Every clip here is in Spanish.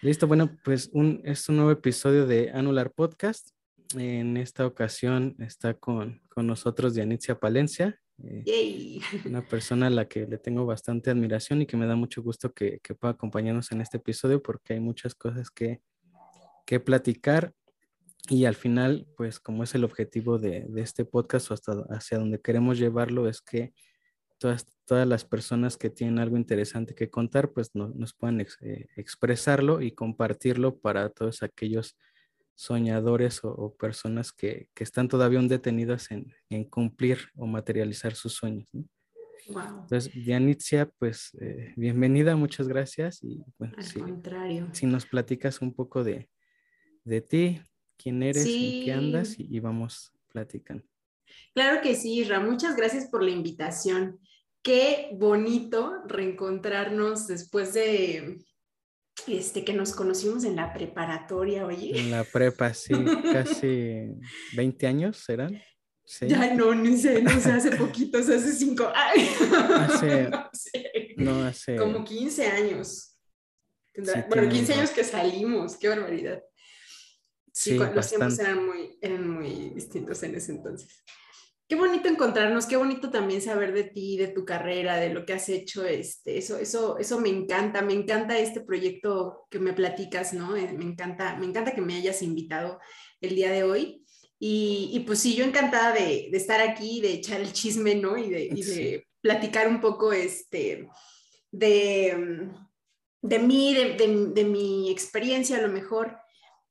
Listo, bueno, pues un, es un nuevo episodio de Anular Podcast. En esta ocasión está con, con nosotros Dianitzia Palencia, eh, una persona a la que le tengo bastante admiración y que me da mucho gusto que, que pueda acompañarnos en este episodio porque hay muchas cosas que, que platicar y al final, pues como es el objetivo de, de este podcast o hasta hacia donde queremos llevarlo, es que todas, todas las personas que tienen algo interesante que contar, pues nos puedan eh, expresarlo y compartirlo para todos aquellos soñadores o, personas que, que, están todavía aún detenidas en, en, cumplir o materializar sus sueños. Wow. Entonces, Dianitzia, pues eh, bienvenida, muchas gracias. Y bueno, Al si, contrario. Si nos platicas un poco de, de ti, quién eres, y qué andas, y, y vamos platicando. Claro que sí, Ra, muchas gracias por la invitación qué bonito reencontrarnos después de este, que nos conocimos en la preparatoria, oye. En la prepa, sí, casi 20 años serán. Sí. Ya no, ni sé, no sé, hace poquitos, hace cinco, ay, hace, no, sé. no hace, como 15 años. Sí, bueno, 15 años que salimos, qué barbaridad. Sí, sí los tiempos eran muy, eran muy distintos en ese entonces qué bonito encontrarnos, qué bonito también saber de ti, de tu carrera, de lo que has hecho. Este, eso, eso, eso me encanta, me encanta este proyecto que me platicas, ¿no? Eh, me encanta, me encanta que me hayas invitado el día de hoy. Y, y pues sí, yo encantada de, de, estar aquí, de echar el chisme, ¿no? Y de, y de platicar un poco este, de, de mí, de, de, mi experiencia a lo mejor.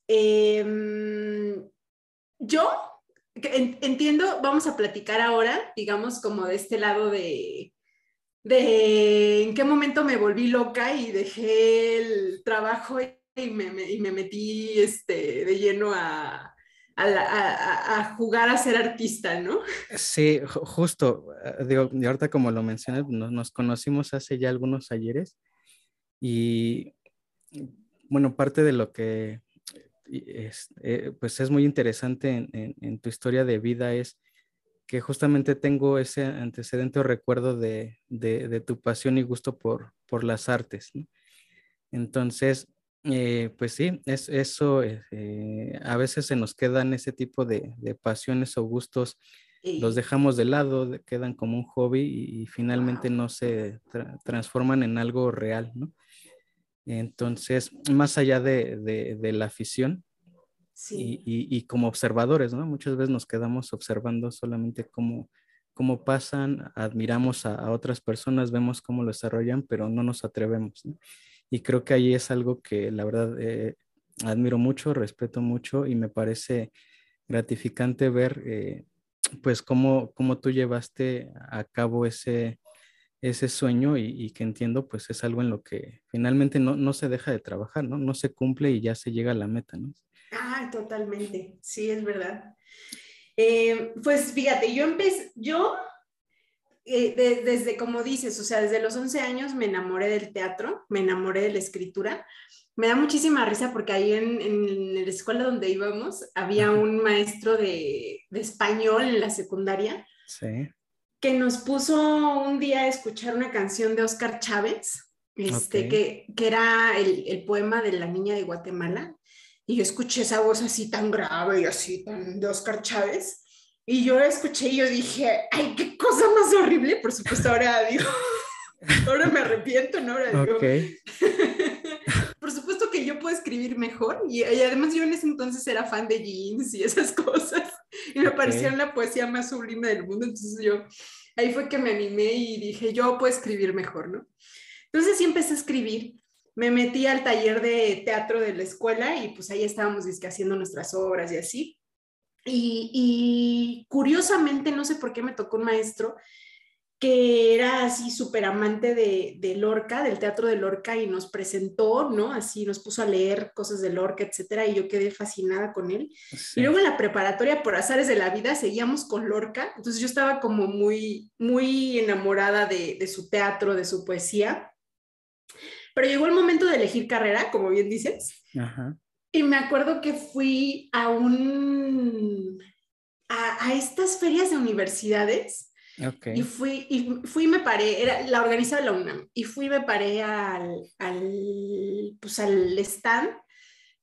Eh, yo entiendo, vamos a platicar ahora, digamos, como de este lado de, de en qué momento me volví loca y dejé el trabajo y me, y me metí este, de lleno a, a, jugar a ser artista, ¿no? Sí, justo, eh, digo, ahorita como lo mencionas, nos, nos conocimos hace ya algunos ayeres y bueno, parte de lo que es, eh, pues es muy interesante en, tu historia de vida es que justamente tengo ese antecedente o recuerdo de, tu pasión y gusto por, por las artes. Entonces, eh, pues sí, es, eso eh, a veces se nos quedan ese tipo de, pasiones o gustos, los dejamos de lado, quedan como un hobby y, finalmente no se transforman en algo real, ¿no? Entonces, más allá de, la afición y, como observadores, ¿no? Muchas veces nos quedamos observando solamente cómo, cómo pasan, admiramos a, otras personas, vemos cómo lo desarrollan, pero no nos atrevemos, ¿no? Y creo que ahí es algo que la verdad eh, admiro mucho, respeto mucho y me parece gratificante ver, eh, pues, cómo, cómo tú llevaste a cabo ese, ese sueño y, que entiendo pues es algo en lo que finalmente no, no, se deja de trabajar, ¿no? No se cumple y ya se llega a la meta, ¿no? Ah, totalmente, sí, es verdad. Eh, pues fíjate, yo empecé, yo eh, desde, como dices, o sea, desde los 11 años me enamoré del teatro, me enamoré de la escritura. Me da muchísima risa porque ahí en, en la escuela donde íbamos había un maestro de, de español en la secundaria. Sí que nos puso un día a escuchar una canción de Oscar Chávez, este, que, que, era el, el, poema de la niña de Guatemala. Y yo escuché esa voz así tan grave y así tan de Oscar Chávez. Y yo la escuché y yo dije, ay, qué cosa más horrible. Por supuesto, ahora digo, ahora me arrepiento, ¿no? Ahora digo, por supuesto que yo puedo escribir mejor. Y, y, además yo en ese entonces era fan de jeans y esas cosas. Y me parecía la poesía más sublime del mundo. Entonces yo, ahí fue que me animé y dije, yo puedo escribir mejor, ¿no? Entonces sí empecé a escribir. Me metí al taller de teatro de la escuela y pues ahí estábamos haciendo nuestras obras y así. Y, y curiosamente, no sé por qué me tocó un maestro que era así súper amante de, de, Lorca, del teatro de Lorca, y nos presentó, ¿no? Así nos puso a leer cosas de Lorca, etcétera, y yo quedé fascinada con él. Sí. Y luego en la preparatoria, por azares de la vida, seguíamos con Lorca, entonces yo estaba como muy, muy enamorada de, de su teatro, de su poesía. Pero llegó el momento de elegir carrera, como bien dices. Ajá. Y me acuerdo que fui a un. a, a estas ferias de universidades Y fui, y fui me paré, era, la organizaba la UNAM, y fui y me paré al, al, pues al stand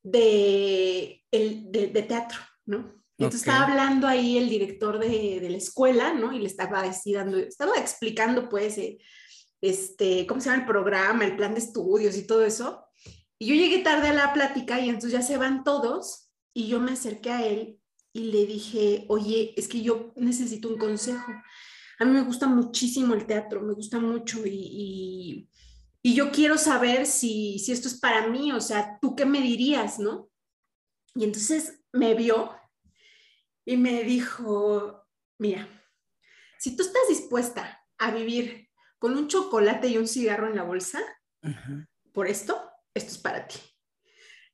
de, el, de, teatro, ¿no? Y entonces estaba hablando ahí el director de, de, la escuela, ¿no? Y le estaba dando, estaba explicando pues, eh, este, ¿cómo se llama el programa, el plan de estudios y todo eso? Y yo llegué tarde a la plática y entonces ya se van todos y yo me acerqué a él y le dije, oye, es que yo necesito un consejo. A mí me gusta muchísimo el teatro, me gusta mucho y, y, yo quiero saber si, si esto es para mí, o sea, ¿tú qué me dirías, no? Y entonces me vio y me dijo, mira, si tú estás dispuesta a vivir con un chocolate y un cigarro en la bolsa, por esto, esto es para ti.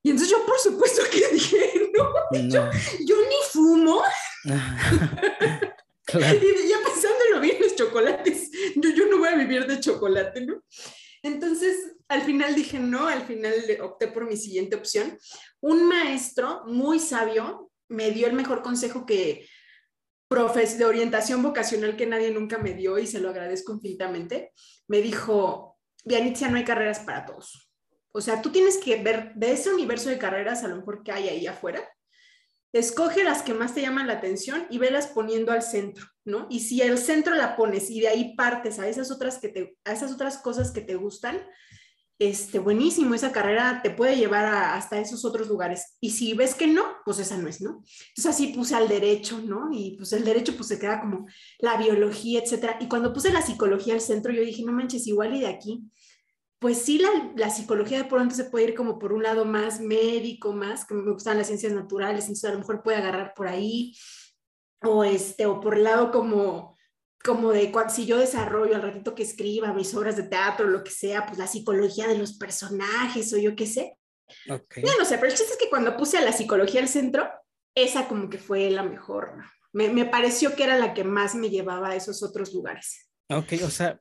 Y entonces yo, por supuesto que dije, no, Yo, yo, ni fumo. Y ya pensándolo bien, los chocolates, yo, yo no voy a vivir de chocolate, ¿no? Entonces, al final dije no, al final opté por mi siguiente opción. Un maestro muy sabio me dio el mejor consejo que profes de orientación vocacional que nadie nunca me dio y se lo agradezco infinitamente. Me dijo, Vianitzia, no hay carreras para todos. O sea, tú tienes que ver de ese universo de carreras a lo mejor que hay ahí afuera, escoge las que más te llaman la atención y velas poniendo al centro, ¿no? Y si al centro la pones y de ahí partes a esas otras, que te, a esas otras cosas que te gustan, este, buenísimo, esa carrera te puede llevar hasta esos otros lugares. Y si ves que no, pues esa no es, ¿no? Entonces así puse al derecho, ¿no? Y pues el derecho pues se queda como la biología, etcétera. Y cuando puse la psicología al centro, yo dije, no manches, igual y de aquí pues sí, la, la, psicología de pronto se puede ir como por un lado más médico, más que me gustan las ciencias naturales, entonces a lo mejor puede agarrar por ahí, o, este, o por el lado como, como de si yo desarrollo al ratito que escriba mis obras de teatro, lo que sea, pues la psicología de los personajes o yo qué sé. Okay. no sé, pero el chiste es que cuando puse a la psicología al centro, esa como que fue la mejor. Me, me pareció que era la que más me llevaba a esos otros lugares. Ok, o sea,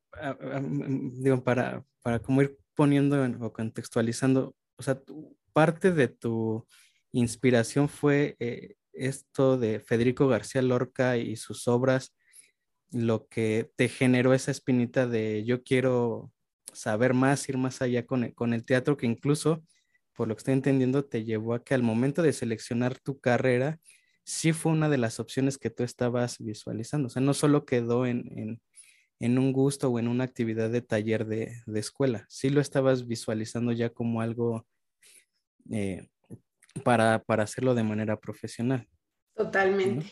digo, para, para como ir poniendo o contextualizando, o sea, parte de tu inspiración fue eh, esto de Federico García Lorca y sus obras, lo que te generó esa espinita de yo quiero saber más, ir más allá con el, con el teatro, que incluso, por lo que estoy entendiendo, te llevó a que al momento de seleccionar tu carrera, sí fue una de las opciones que tú estabas visualizando. O sea, no solo quedó en un gusto o en una actividad de taller de, escuela. Sí lo estabas visualizando ya como algo eh, para, hacerlo de manera profesional. Totalmente.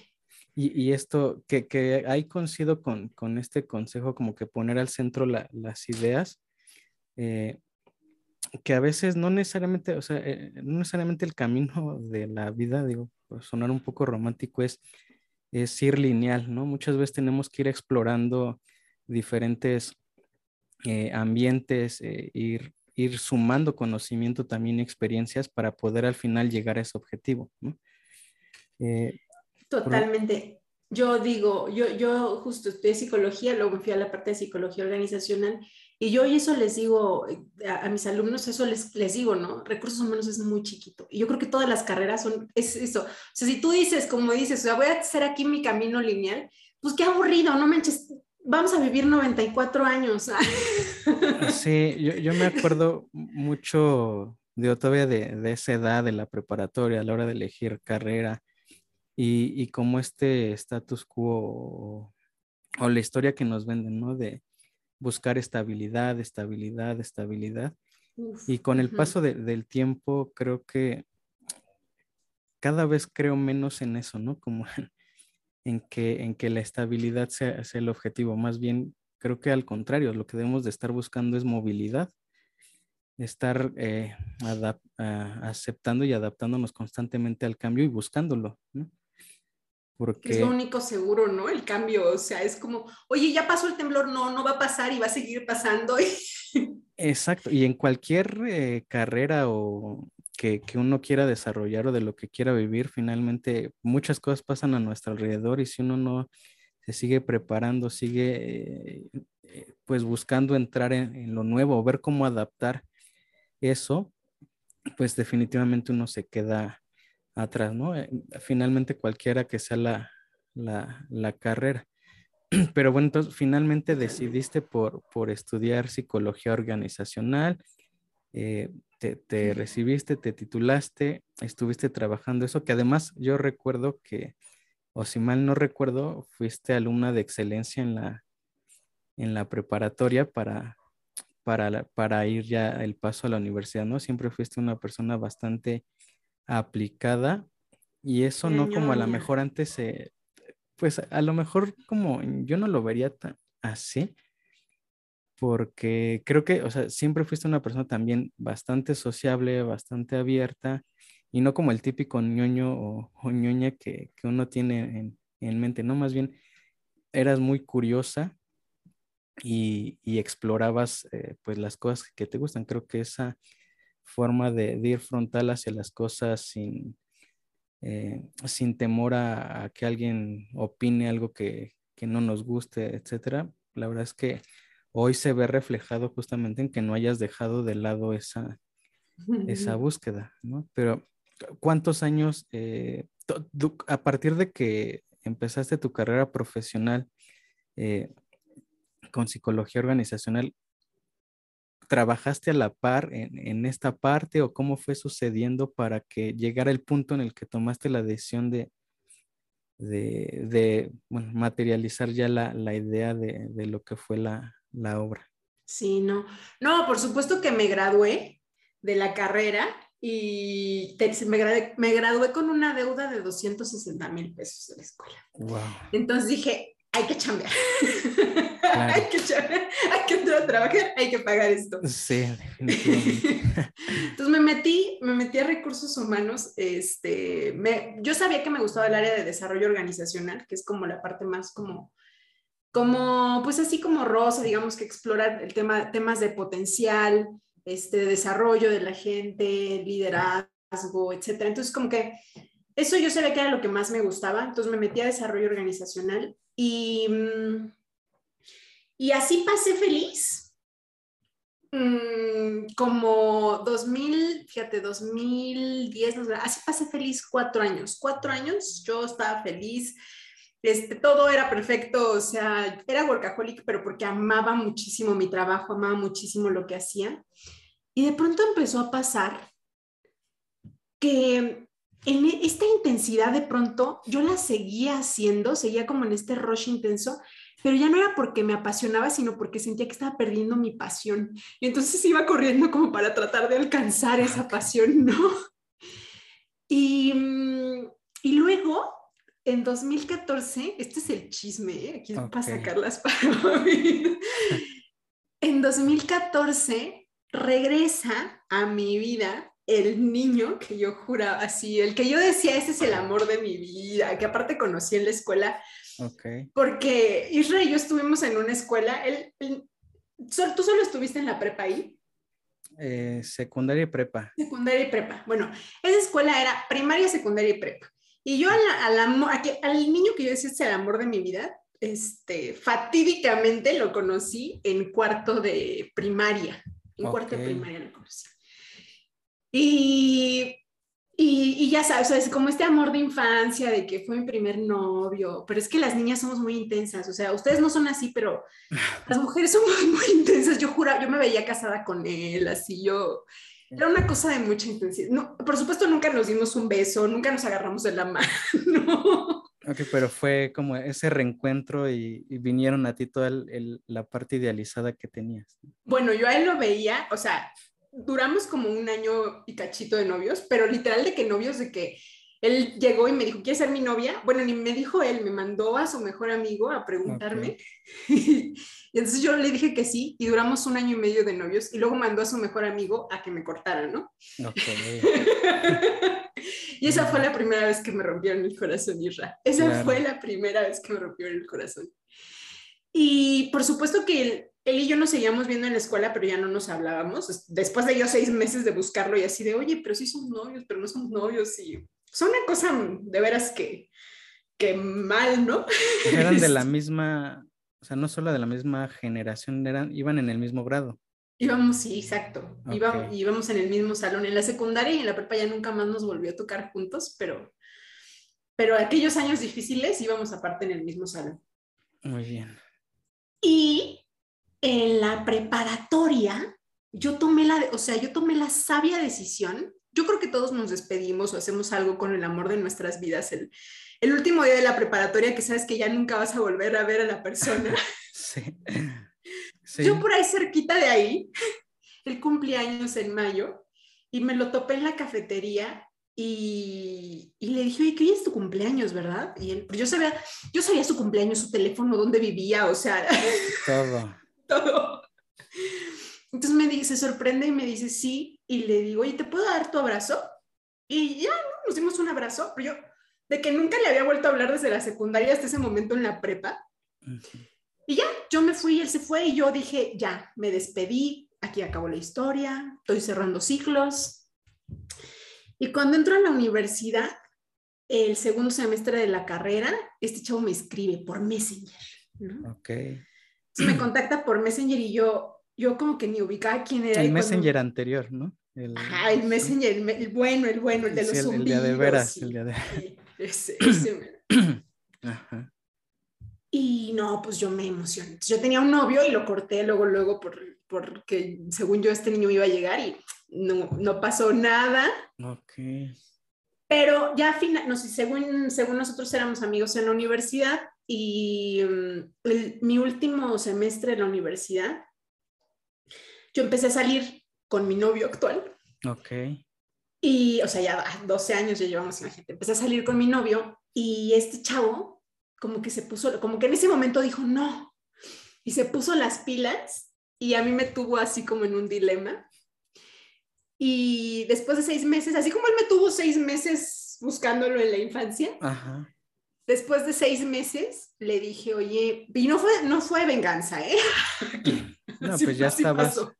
Y, esto, que, que ahí coincido con, este consejo, como que poner al centro las ideas, eh, que a veces no necesariamente, o sea, eh, no necesariamente el camino de la vida, digo, por sonar un poco romántico, es, es ir lineal, ¿no? Muchas veces tenemos que ir explorando diferentes eh, ambientes, eh, ir, ir sumando conocimiento también experiencias para poder al final llegar a ese objetivo. Eh, Totalmente. Yo digo, yo, yo justo estudié psicología, luego fui a la parte de psicología organizacional y yo y eso les digo a, mis alumnos, eso les, les digo, ¿no? Recursos humanos es muy chiquito. Y yo creo que todas las carreras son, es eso. O sea, si tú dices, como dices, o sea, voy a hacer aquí mi camino lineal, pues qué aburrido, no manches, vamos a vivir 94 años. Sí, yo, me acuerdo mucho de todavía de, esa edad de la preparatoria a la hora de elegir carrera y, y como este status quo o, la historia que nos venden, ¿no? De buscar estabilidad, estabilidad, estabilidad. y con el paso del tiempo creo que cada vez creo menos en eso, ¿no? Como en que, en que la estabilidad sea, el objetivo. Más bien, creo que al contrario, lo que debemos de estar buscando es movilidad, estar eh, aceptando y adaptándonos constantemente al cambio y buscándolo. Porque... Es lo único seguro, ¿no? El cambio, o sea, es como, oye, ya pasó el temblor, no, no va a pasar y va a seguir pasando. Exacto, y en cualquier eh, carrera o, que, uno quiera desarrollar o de lo que quiera vivir, finalmente muchas cosas pasan a nuestro alrededor y si uno no se sigue preparando, sigue eh, pues buscando entrar en, lo nuevo, ver cómo adaptar eso, pues definitivamente uno se queda atrás, ¿no? Eh, finalmente cualquiera que sea la, la, carrera. pero bueno, entonces finalmente decidiste por, por estudiar psicología organizacional, eh, te, te, recibiste, te titulaste, estuviste trabajando eso, que además yo recuerdo que, o si mal no recuerdo, fuiste alumna de excelencia en la, en la preparatoria para, para, para ir ya el paso a la universidad, ¿no? Siempre fuiste una persona bastante aplicada y eso no como a lo mejor antes, pues a lo mejor como yo no lo vería tan así, porque creo que, o sea, siempre fuiste una persona también bastante sociable, bastante abierta y no como el típico ñoño o, ñoña que, uno tiene en, en mente, no, más bien eras muy curiosa y, explorabas eh, pues las cosas que te gustan. Creo que esa forma de, ir frontal hacia las cosas sin, eh, sin temor a, que alguien opine algo que, no nos guste, etcétera, la verdad es que hoy se ve reflejado justamente en que no hayas dejado de lado esa, esa búsqueda, ¿no? Pero, ¿cuántos años, eh, a partir de que empezaste tu carrera profesional, con psicología organizacional, ¿trabajaste a la par en, esta parte o cómo fue sucediendo para que llegara el punto en el que tomaste la decisión de, de, materializar ya la, idea de, lo que fue la, obra? Sí, no. No, por supuesto que me gradué de la carrera y me, gradué, me, gradué, con una deuda de 260 mil pesos de la escuela. Wow. Entonces dije, hay que chambear. hay que chambear, hay que entrar a trabajar, hay que pagar esto. Sí, Entonces me metí, me metí a recursos humanos. Este, me, yo sabía que me gustaba el área de desarrollo organizacional, que es como la parte más como, como pues así como rosa, digamos que explorar el tema, temas de potencial, este, desarrollo de la gente, liderazgo, etcétera. Entonces como que eso yo sabía que era lo que más me gustaba, entonces me metí a desarrollo organizacional y, mm, y así pasé feliz. Mm, como 2000, fíjate, 2010, así pasé feliz cuatro años. Cuatro años yo estaba feliz, este, todo era perfecto, o sea, era workaholic, pero porque amaba muchísimo mi trabajo, amaba muchísimo lo que hacía. Y de pronto empezó a pasar que en e, esta intensidad de pronto yo la seguía haciendo, seguía como en este rush intenso, pero ya no era porque me apasionaba, sino porque sentía que estaba perdiendo mi pasión. Y entonces iba corriendo como para tratar de alcanzar esa pasión, ¿no? Y, mm, y luego, en 2014, este es el chisme, ¿eh? aquí okay. para sacarlas para En 2014 regresa a mi vida el niño que yo juraba así, el que yo decía, ese es el amor de mi vida, que aparte conocí en la escuela. Okay. Porque Israel y yo estuvimos en una escuela, él, ¿tú solo estuviste en la prepa ahí? Eh, secundaria y prepa. Secundaria y prepa. Bueno, esa escuela era primaria, secundaria y prepa. Y yo al niño que yo decía es el amor de mi vida, este, fatídicamente lo conocí en cuarto de primaria. En cuarto de primaria lo conocí. Y, y, ya sabes, es como este amor de infancia, de que fue mi primer novio, pero es que las niñas somos muy intensas, o sea, ustedes no son así, pero las mujeres somos muy intensas, yo juro, yo me veía casada con él, así yo, era una cosa de mucha intensidad. No, por supuesto, nunca nos dimos un beso, nunca nos agarramos de la mano. Ok, pero fue como ese reencuentro y, vinieron a ti toda la parte idealizada que tenías. Bueno, yo a él lo veía, o sea, duramos como un año y cachito de novios, pero literal de que novios, de que él llegó y me dijo, ¿quieres ser mi novia? Bueno, ni me dijo él, me mandó a su mejor amigo a preguntarme. y entonces yo le dije que sí y duramos un año y medio de novios y luego mandó a su mejor amigo a que me cortara, ¿no? y esa fue la primera vez que me rompieron el corazón, Isra. Esa fue la primera vez que me rompieron el corazón. Y por supuesto que él, él y yo nos seguíamos viendo en la escuela, pero ya no nos hablábamos. Después de yo seis meses de buscarlo y así de, oye, pero sí somos novios, pero no somos novios. Y son una cosa de veras que, que mal, ¿no? Eran de la misma, o sea, no solo de la misma generación, eran, iban en el mismo grado. Íbamos, sí, exacto. Íbamos, en el mismo salón. En la secundaria y en la prepa ya nunca más nos volvió a tocar juntos, pero, pero aquellos años difíciles íbamos aparte en el mismo salón. Muy bien. Y en la preparatoria, yo tomé la, o sea, yo tomé la sabia decisión. Yo creo que todos nos despedimos o hacemos algo con el amor de nuestras vidas el, el último día de la preparatoria que sabes que ya nunca vas a volver a ver a la persona. sí. Yo por ahí cerquita de ahí, el cumpleaños en mayo, y me lo topé en la cafetería y, y, le dije, oye, ¿qué es tu cumpleaños, verdad? Y él, yo sabía, yo sabía su cumpleaños, su teléfono, dónde vivía, o sea. Todo. todo. Entonces me dice, se sorprende y me dice, sí, y le digo, oye, ¿te puedo dar tu abrazo? Y ya, ¿no? Nos dimos un abrazo, pero yo, de que nunca le había vuelto a hablar desde la secundaria hasta ese momento en la prepa. Y ya, yo me fui, él se fue y yo dije, ya, me despedí, aquí acabó la historia, estoy cerrando ciclos. Y cuando entro a la universidad, el segundo semestre de la carrera, este chavo me escribe por Messenger. ¿no? Ok. Entonces me contacta por Messenger y yo, yo como que ni ubicaba quién era. El Messenger anterior, ¿no? El, Ajá, el Messenger, el, el, bueno, el bueno, el de los sí, el, zumbidos. el día de veras, y, el día de ese, ese, Ajá. Y no, pues yo me emocioné. Yo tenía un novio y lo corté luego, luego, por, porque según yo este niño iba a llegar y no, no pasó nada. Ok. Pero ya final, no sé, según, según nosotros éramos amigos en la universidad y um, el, mi último semestre de la universidad, yo empecé a salir con mi novio actual. Ok. Y, o sea, ya 12 años ya llevamos, imagínate, empecé a salir con mi novio y este chavo como que se puso, como que en ese momento dijo, no, y se puso las pilas y a mí me tuvo así como en un dilema. Y después de seis meses, así como él me tuvo seis meses buscándolo en la infancia, Ajá. después de seis meses le dije, oye, y no fue, no fue venganza, ¿eh? No, Así- pues ya estabas, pasó.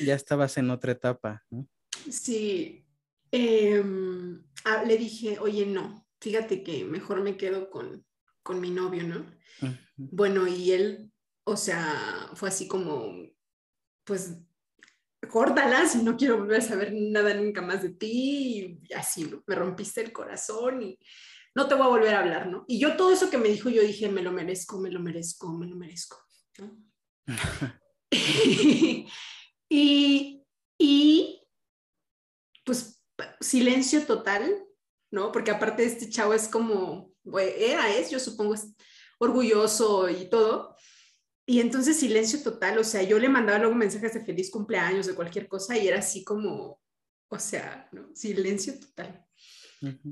Ya estabas en otra etapa, ¿no? Sí, ah, le dije, oye, no, fíjate que mejor me quedo con, con mi novio, ¿no? Ujú. Bueno, y él, o sea, fue así como, pues, córtala si no quiero volver a saber nada nunca más de ti, y así, ¿no? Me rompiste el corazón y no te voy a volver a hablar, ¿no? Y yo todo eso que me dijo, yo dije, me lo merezco, me lo merezco, me lo merezco, ¿no? y, y, pues, silencio total, ¿no? Porque aparte este chavo es como, era, es, yo supongo, es orgulloso y todo. Y entonces silencio total, o sea, yo le mandaba luego mensajes de feliz cumpleaños, de cualquier cosa, y era así como, o sea, ¿no? silencio total.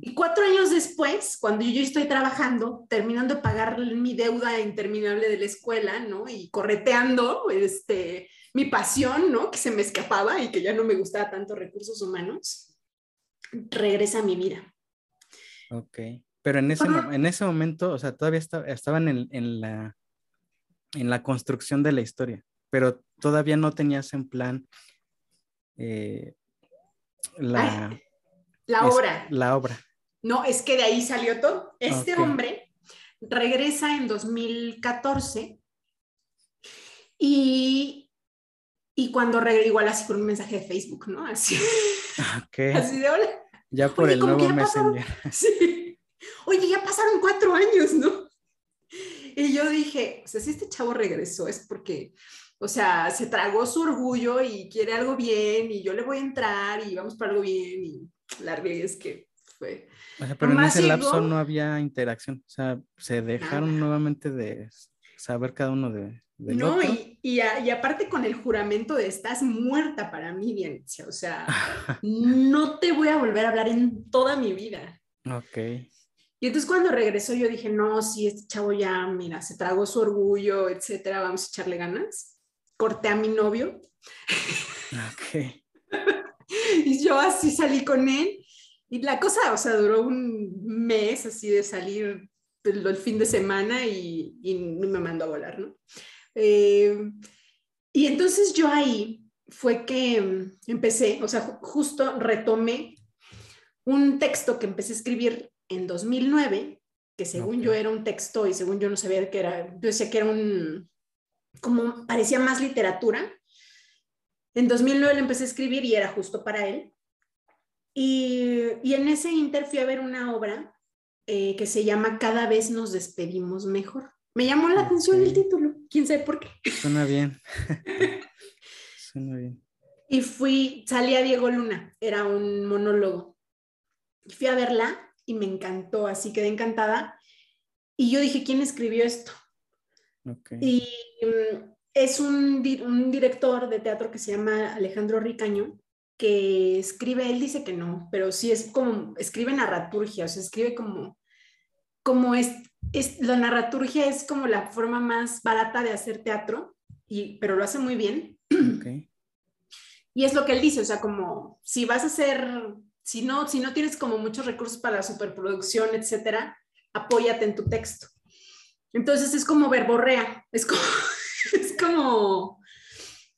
Y cuatro años después, cuando yo estoy trabajando, terminando de pagar mi deuda interminable de la escuela, ¿no? Y correteando este, mi pasión, ¿no? Que se me escapaba y que ya no me gustaba tanto recursos humanos, regresa a mi vida. Ok. Pero en ese, en ese momento, o sea, todavía esta- estaban en, en la, en la construcción de la historia, pero todavía no tenías en plan eh, la, La es- obra. la obra. No, es que de ahí salió todo. Este hombre regresa en 2014 y, y cuando regresa, igual así con un mensaje de Facebook, ¿no? Así, Ok. así de hola. Ya por Oye, el nuevo Messenger. Sí. Oye, ya pasaron cuatro años, ¿no? Y yo dije, o sea, si este chavo regresó es porque, o sea, se tragó su orgullo y quiere algo bien y yo le voy a entrar y vamos para algo bien y la realidad es que fue... O sea, pero en ese lapso llegó- no había interacción. O sea, se dejaron Nada. nuevamente de saber cada uno de, No, y, y, a- y aparte con el juramento de estás muerta para mí, Dianicia, o sea, no te voy a volver a hablar en toda mi vida. Ok. Y entonces cuando regresó yo dije, no, sí, este chavo ya, mira, se tragó su orgullo, etcétera, vamos a echarle ganas. Corté a mi novio Ok. y yo así salí con él. Y la cosa, o sea, duró un mes así de salir el, el fin de semana y, y me mandó a volar, ¿no? Eh, y entonces yo ahí fue que empecé, o sea, ju- justo retomé un texto que empecé a escribir en 2009, que según yo era un texto y según yo no sabía qué era, yo decía que era un, como parecía más literatura. En 2009 lo empecé a escribir y era justo para él. Y, y en ese inter fui a ver una obra eh, que se llama Cada vez nos despedimos mejor. Me llamó la atención el título, quién sabe por qué. Suena bien. Suena bien. Y fui, salí a Diego Luna, era un monólogo. Fui a verla y me encantó, así quedé encantada. Y yo dije, ¿quién escribió esto? Y mm, es un, un, director de teatro que se llama Alejandro Ricaño, que escribe, él dice que no, pero sí es como, escribe narraturgia, o sea, escribe como, como es, es la narraturgia es como la forma más barata de hacer teatro, y, pero lo hace muy bien. Y es lo que él dice, o sea, como si vas a hacer, si no, si no tienes como muchos recursos para la superproducción, etcétera, apóyate en tu texto. Entonces es como verborrea, es como, es como,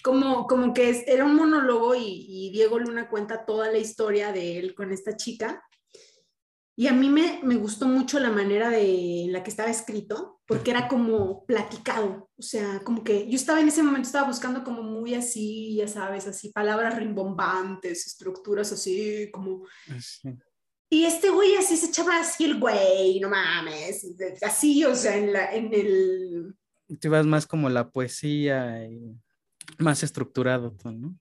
como, como que era un monólogo y, y, Diego Luna cuenta toda la historia de él con esta chica. Y a mí me, me gustó mucho la manera de en la que estaba escrito, porque era como platicado, o sea, como que yo estaba en ese momento, estaba buscando como muy así, ya sabes, así palabras rimbombantes, estructuras así, como... Y este güey así se echaba así el güey, no mames, así, o sea, en, la, en el... Te vas más como la poesía y más estructurado, ¿no?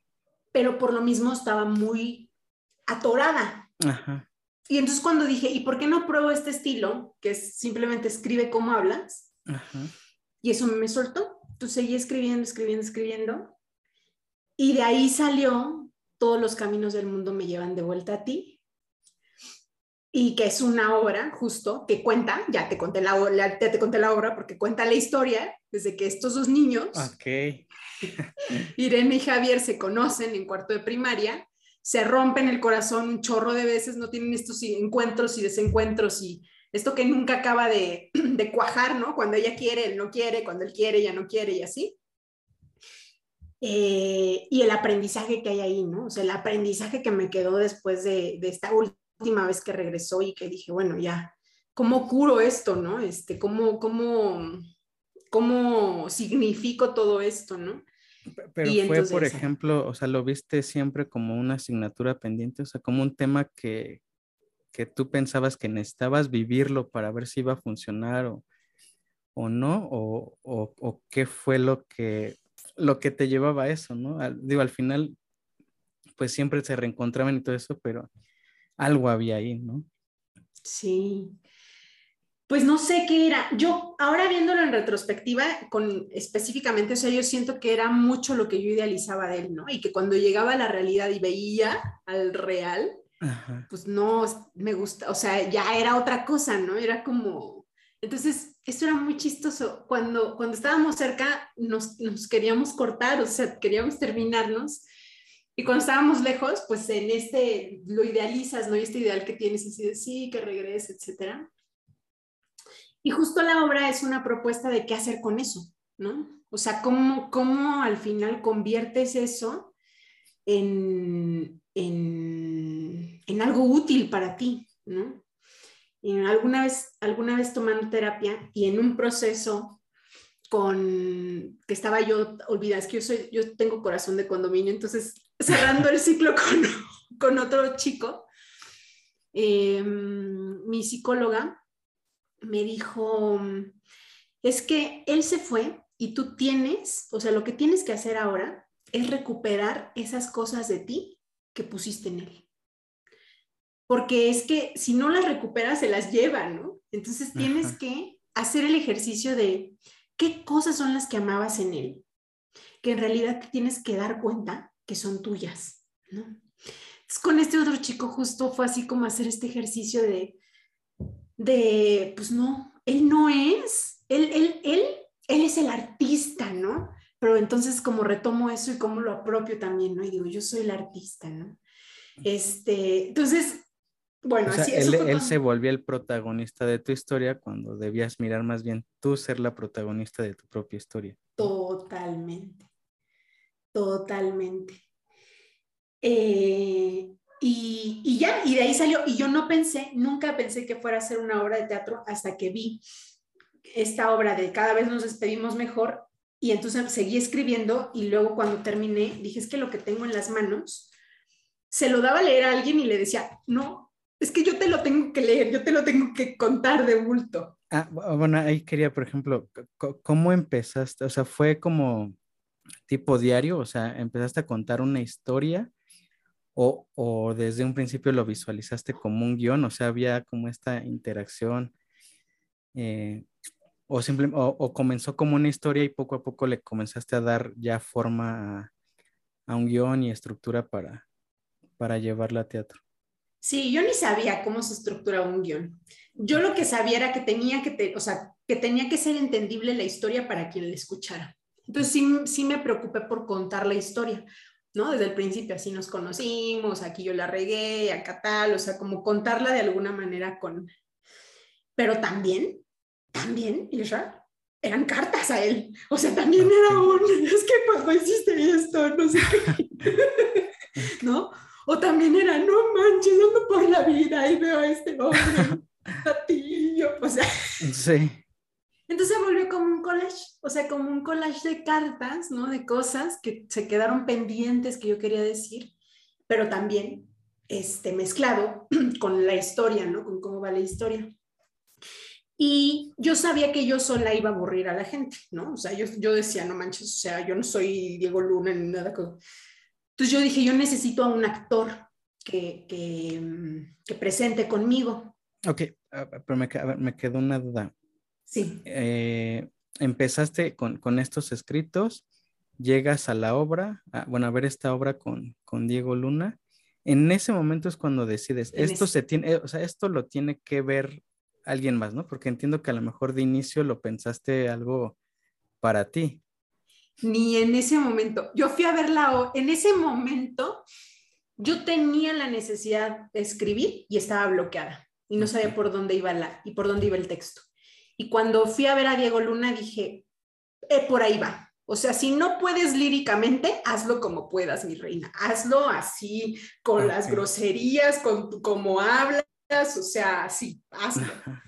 Pero por lo mismo estaba muy atorada. Ajá. Y entonces cuando dije, ¿y por qué no pruebo este estilo? Que es simplemente escribe como hablas. Ajá. Y eso me soltó. Entonces seguí escribiendo, escribiendo, escribiendo. Y de ahí salió, todos los caminos del mundo me llevan de vuelta a ti y que es una obra justo que cuenta, ya te conté la, ya te conté la obra porque cuenta la historia desde que estos dos niños, okay. Irene y Javier, se conocen en cuarto de primaria, se rompen el corazón un chorro de veces, no tienen estos encuentros y desencuentros y esto que nunca acaba de, de cuajar, ¿no? Cuando ella quiere, él no quiere, cuando él quiere, ella no quiere y así. Eh, y el aprendizaje que hay ahí, ¿no? O sea, el aprendizaje que me quedó después de, de esta última vez que regresó y que dije, bueno, ya, ¿cómo curo esto, no? Este, ¿cómo, cómo, cómo significo todo esto, no? Pero fue, por ejemplo, o sea, lo viste siempre como una asignatura pendiente, o sea, como un tema que, que tú pensabas que necesitabas vivirlo para ver si iba a funcionar o, o no, o, o, o, qué fue lo que, lo que te llevaba a eso, ¿no? digo, al final, pues siempre se reencontraban y todo eso, pero algo había ahí, ¿no? Sí. Pues no sé qué era. Yo, ahora viéndolo en retrospectiva, con específicamente, o sea, yo siento que era mucho lo que yo idealizaba de él, ¿no? Y que cuando llegaba a la realidad y veía al real, pues no, me gusta, o sea, ya era otra cosa, ¿no? Era como, entonces, esto era muy chistoso. Cuando, cuando estábamos cerca, nos, nos queríamos cortar, o sea, queríamos terminarnos y cuando estábamos lejos, pues en este lo idealizas, ¿no? Y este ideal que tienes así de sí, que regrese, etcétera. Y justo la obra es una propuesta de qué hacer con eso, ¿no? O sea, cómo, cómo al final conviertes eso en, en, en algo útil para ti, ¿no? Y alguna vez, alguna vez tomando terapia y en un proceso con que estaba yo olvidada, es que yo soy, yo tengo corazón de condominio, entonces cerrando el ciclo con, con otro chico, em, mi psicóloga me dijo, es que él se fue y tú tienes, o sea, lo que tienes que hacer ahora es recuperar esas cosas de ti que pusiste en él. Porque es que si no las recuperas, se las lleva, ¿no? Entonces tienes que hacer el ejercicio de qué cosas son las que amabas en él, que en realidad te tienes que dar cuenta que son tuyas, ¿no? Entonces, con este otro chico justo fue así como hacer este ejercicio de, de pues no, él no es, él, él, él, él es el artista, ¿no? Pero entonces como retomo eso y como lo apropio también, ¿no? Y digo, yo soy el artista, ¿no? Este, entonces, bueno, así él, él se volvió el protagonista de tu historia cuando debías mirar más bien tú ser la protagonista de tu propia historia. Totalmente. Totalmente. Eh, y, ya, y de ahí salió, y yo no pensé, nunca pensé que fuera a ser una obra de teatro hasta que vi esta obra de cada vez nos despedimos mejor, y entonces seguí escribiendo y luego cuando terminé dije, es que lo que tengo en las manos, se lo daba a leer a alguien y le decía, no, es que yo te lo tengo que leer, yo te lo tengo que contar de bulto. Ah, bueno, ahí quería, por ejemplo, ¿cómo empezaste? O sea, fue como tipo diario, o sea, empezaste a contar una historia o, o desde un principio lo visualizaste como un guion, o sea, había como esta interacción. Eh, o, simple, o, comenzó como una historia y poco a poco le comenzaste a dar ya forma a, a un guion y estructura para, para llevarla a teatro. Sí, yo ni sabía cómo se estructura un guion. Yo lo que sabía era que tenía que, o sea, que tenía que ser entendible la historia para quien la escuchara. Entonces sí, sí me preocupé por contar la historia, ¿no? Desde el principio, así nos conocimos, aquí yo la regué, acá tal, o sea, como contarla de alguna manera con... Pero también, también, Isra, eran cartas a él. O sea, también era un, es que no hiciste esto, no sé qué. ¿No? O también era, no manches, ando por la vida y veo a este hombre, patillo, o sea. Sí. Entonces volvió como un collage, o sea, como un collage de cartas, ¿no? De cosas que se quedaron pendientes que yo quería decir, pero también este, mezclado con la historia, ¿no? Con cómo va la historia. Y yo sabía que yo sola iba a aburrir a la gente, ¿no? O sea, yo, yo decía, no manches, o sea, yo no soy Diego Luna ni nada. Entonces yo dije, yo necesito a un actor que, que, presente conmigo. Ok, pero me, me quedó una duda. Sí. Eh, empezaste con, con, estos escritos, llegas a la obra, bueno, a ver esta obra con, con Diego Luna. En ese momento es cuando decides, esto se tiene, o sea, esto lo tiene que ver alguien más, ¿no? Porque entiendo que a lo mejor de inicio lo pensaste algo para ti ni en ese momento. Yo fui a verla, en ese momento yo tenía la necesidad de escribir y estaba bloqueada y no sabía por dónde iba la y por dónde iba el texto. Y cuando fui a ver a Diego Luna dije, eh, por ahí va. O sea, si no puedes líricamente, hazlo como puedas, mi reina. Hazlo así, con las groserías, con como hablas, o sea, así, hazlo.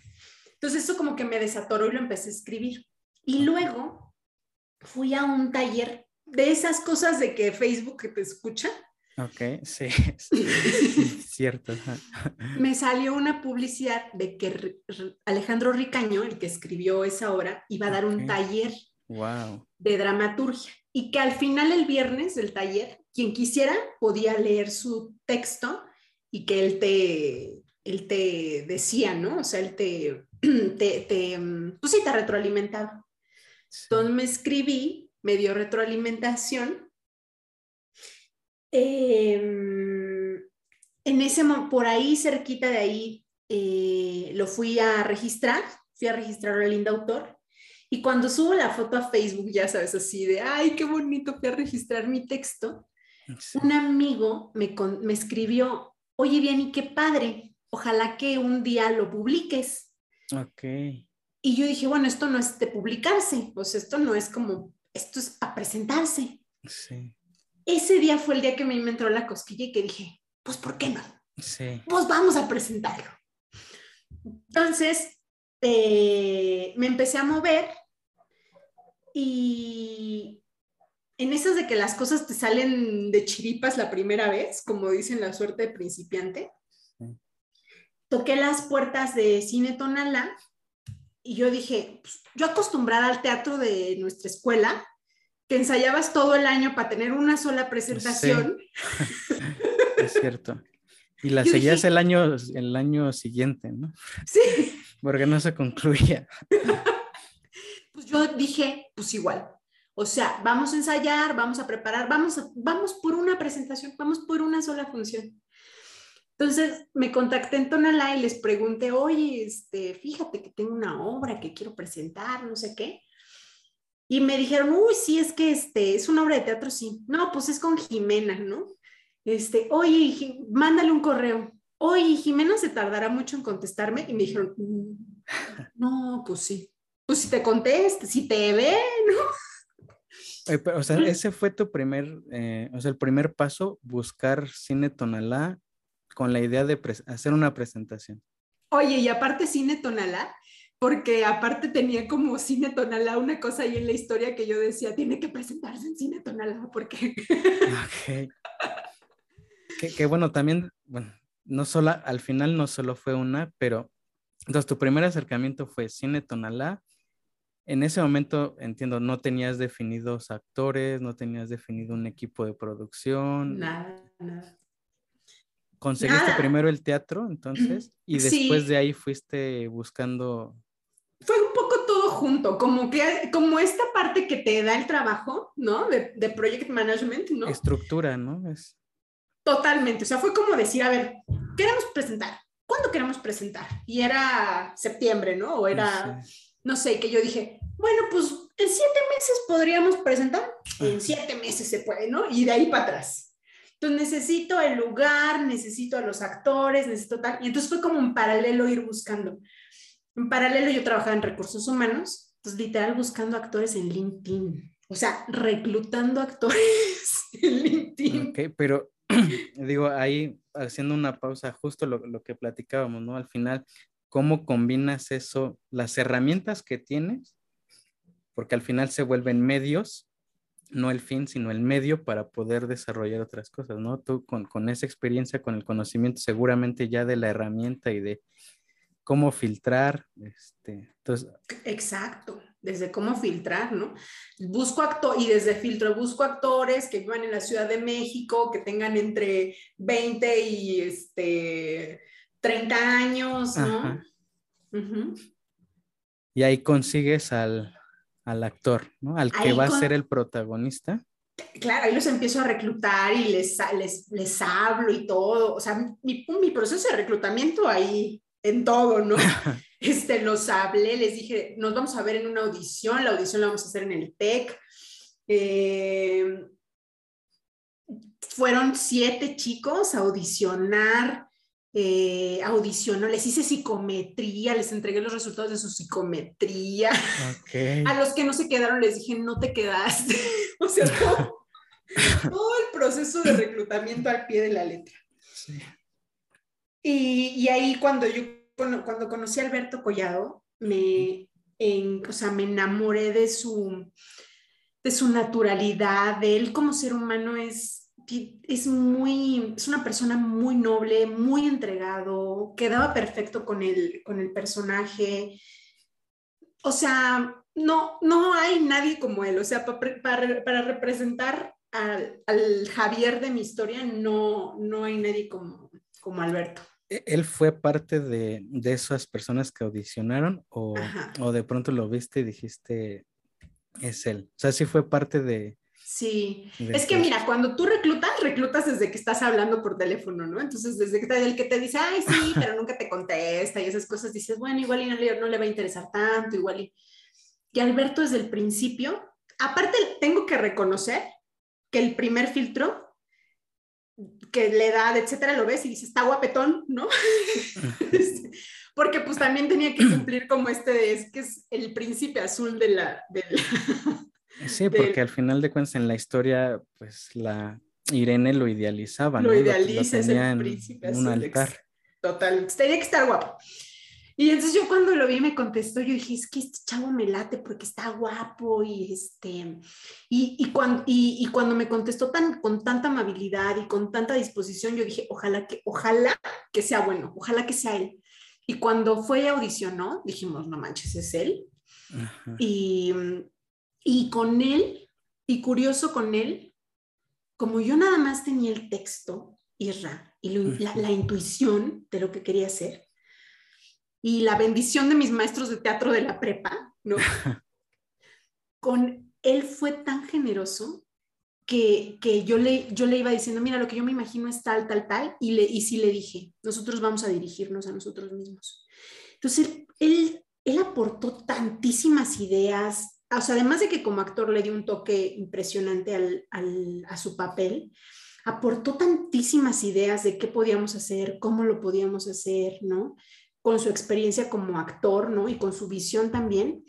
Entonces eso como que me desatoró y lo empecé a escribir. Y luego fui a un taller de esas cosas de que Facebook te escucha. Ok, sí, cierto. Me salió una publicidad de que Alejandro Ricaño, el que escribió esa obra, iba a dar un taller wow. de dramaturgia y que al final el viernes del taller, quien quisiera podía leer su texto y que él te, él te decía, ¿no? O sea, él te, te, te pues sí, te retroalimentaba. Entonces me escribí, me dio retroalimentación. Em, en ese por ahí, cerquita de ahí, eh, lo fui a registrar, fui a registrar a Linda Autor. Y cuando subo la foto a Facebook, ya sabes, así de, ay, qué bonito, fui a registrar mi texto. Un amigo me, me escribió, oye, bien, y qué padre, ojalá que un día lo publiques. Ok. Y yo dije, bueno, esto no es de publicarse, pues esto no es como, esto es a presentarse. Sí. Ese día fue el día que me entró la cosquilla y que dije, pues ¿por qué no? Sí. Pues vamos a presentarlo. Entonces, eh, me empecé a mover y en esas de que las cosas te salen de chiripas la primera vez, como dicen la suerte de principiante, toqué las puertas de Cine Tonala y yo dije, pues, yo acostumbrada al teatro de nuestra escuela, que ensayabas todo el año para tener una sola presentación. es cierto. Y la seguías el, año, el año siguiente, ¿no? Sí. Porque no se concluía. Pues yo dije, pues igual. O sea, vamos a ensayar, vamos a preparar, vamos, vamos por una presentación, vamos por una sola función. Entonces me contacté en Tonalá y les pregunté, oye, este, fíjate que tengo una obra que quiero presentar, no sé qué. Y me dijeron, uy, sí, es que este, es una obra de teatro, sí. No, pues es con Jimena, ¿no? Este, oye, mándale un correo. Oye, Jimena se tardará mucho en contestarme. Y me dijeron, mm, no, pues sí. Pues si te conteste, si te ve, ¿no? o sea, ese fue tu primer, eh, o sea, el primer paso, buscar cine Tonalá con la idea de hacer una presentación. Oye, y aparte Cine Tonalá, porque aparte tenía como Cine Tonalá una cosa ahí en la historia que yo decía, tiene que presentarse en Cine Tonalá, porque... Ok. que, bueno, también, bueno, no solo, al final no solo fue una, pero entonces tu primer acercamiento fue Cine Tonalá. En ese momento, entiendo, no tenías definidos actores, no tenías definido un equipo de producción. Nada, nada. ¿Conseguiste primero el teatro entonces? Y después de ahí fuiste buscando... Fue un poco todo junto, como que como esta parte que te da el trabajo, ¿no? De, de project management, ¿no? Estructura, ¿no? Es... Totalmente, o sea, fue como decir, a ver, queremos presentar, ¿cuándo queremos presentar? Y era septiembre, ¿no? O era, no sé, que yo dije, bueno, pues en siete meses podríamos presentar, en siete meses se puede, ¿no? Y de ahí para atrás. Entonces necesito el lugar, necesito a los actores, necesito tal. Y entonces fue como un paralelo ir buscando. En paralelo yo trabajaba en recursos humanos, entonces literal buscando actores en LinkedIn. O sea, reclutando actores en LinkedIn. Ok, pero digo, ahí haciendo una pausa, justo lo, lo, que platicábamos, ¿no? Al final, ¿cómo combinas eso, las herramientas que tienes? Porque al final se vuelven medios, no el fin, sino el medio para poder desarrollar otras cosas, ¿no? Tú con, con esa experiencia, con el conocimiento seguramente ya de la herramienta y de cómo filtrar, este, entonces... Exacto desde cómo filtrar, ¿no? Busco actor y desde filtro busco actores que vivan en la Ciudad de México, que tengan entre 20 y este 30 años, ¿no? Y ahí consigues al, actor, ¿no? Al que va a ser el protagonista. Claro, ahí los empiezo a reclutar y les, les, les hablo y todo. O sea, mi, mi proceso de reclutamiento ahí en todo, ¿no? este, los hablé, les dije, nos vamos a ver en una audición, la audición la vamos a hacer en el TEC. Eh, fueron siete chicos a audicionar, eh, audicionó, les hice psicometría, les entregué los resultados de su psicometría. A los que no se quedaron les dije, no te quedaste. o sea, todo, todo, el proceso de reclutamiento al pie de la letra. Sí. Y, y ahí cuando yo cuando, conocí a Alberto Collado, me, o sea, me enamoré de su, de su naturalidad, de él como ser humano es, es muy, es una persona muy noble, muy entregado, quedaba perfecto con el, con el personaje. O sea, no, no hay nadie como él, o sea, para, para, representar al, al, Javier de mi historia, no, no hay nadie como, como Alberto. ¿E-, ¿Él fue parte de, de esas personas que audicionaron o, o, de pronto lo viste y dijiste, es él? O sea, sí fue parte de... Sí, es que mira, cuando tú reclutas, reclutas desde que estás hablando por teléfono, ¿no? Entonces, desde que el que te dice, ay, sí, pero nunca te contesta y esas cosas, dices, bueno, igual y no le, no le va a interesar tanto, igual y... Y Alberto desde el principio, aparte tengo que reconocer que el primer filtro que la edad, etcétera, lo ves y dices, está guapetón, ¿no? Este, porque pues también tenía que cumplir como este, es que es el príncipe azul de la... sí, porque al final de cuentas en la historia, pues la Irene lo idealizaba, lo ¿no? idealiza, lo, es el príncipe azul. Un altar. Total, tenía que estar guapo. Y entonces yo cuando lo vi y me contestó, yo dije, es que este chavo me late porque está guapo y este, y, y, cuando, y, cuando me contestó tan, con tanta amabilidad y con tanta disposición, yo dije, ojalá que, ojalá que sea bueno, ojalá que sea él. Y cuando fue y audicionó, dijimos, no manches, es él. Y, y con él, y curioso con él, como yo nada más tenía el texto, Irra, y la, la intuición de lo que quería hacer, y la bendición de mis maestros de teatro de la prepa, ¿no? Con él fue tan generoso que, que, yo, le, yo le iba diciendo, mira, lo que yo me imagino es tal, tal, tal, y, le, y sí le dije, nosotros vamos a dirigirnos a nosotros mismos. Entonces, él, él, aportó tantísimas ideas, o sea, además de que como actor le dio un toque impresionante al, al, a su papel, aportó tantísimas ideas de qué podíamos hacer, cómo lo podíamos hacer, ¿no? Con su experiencia como actor, ¿no? Y con su visión también,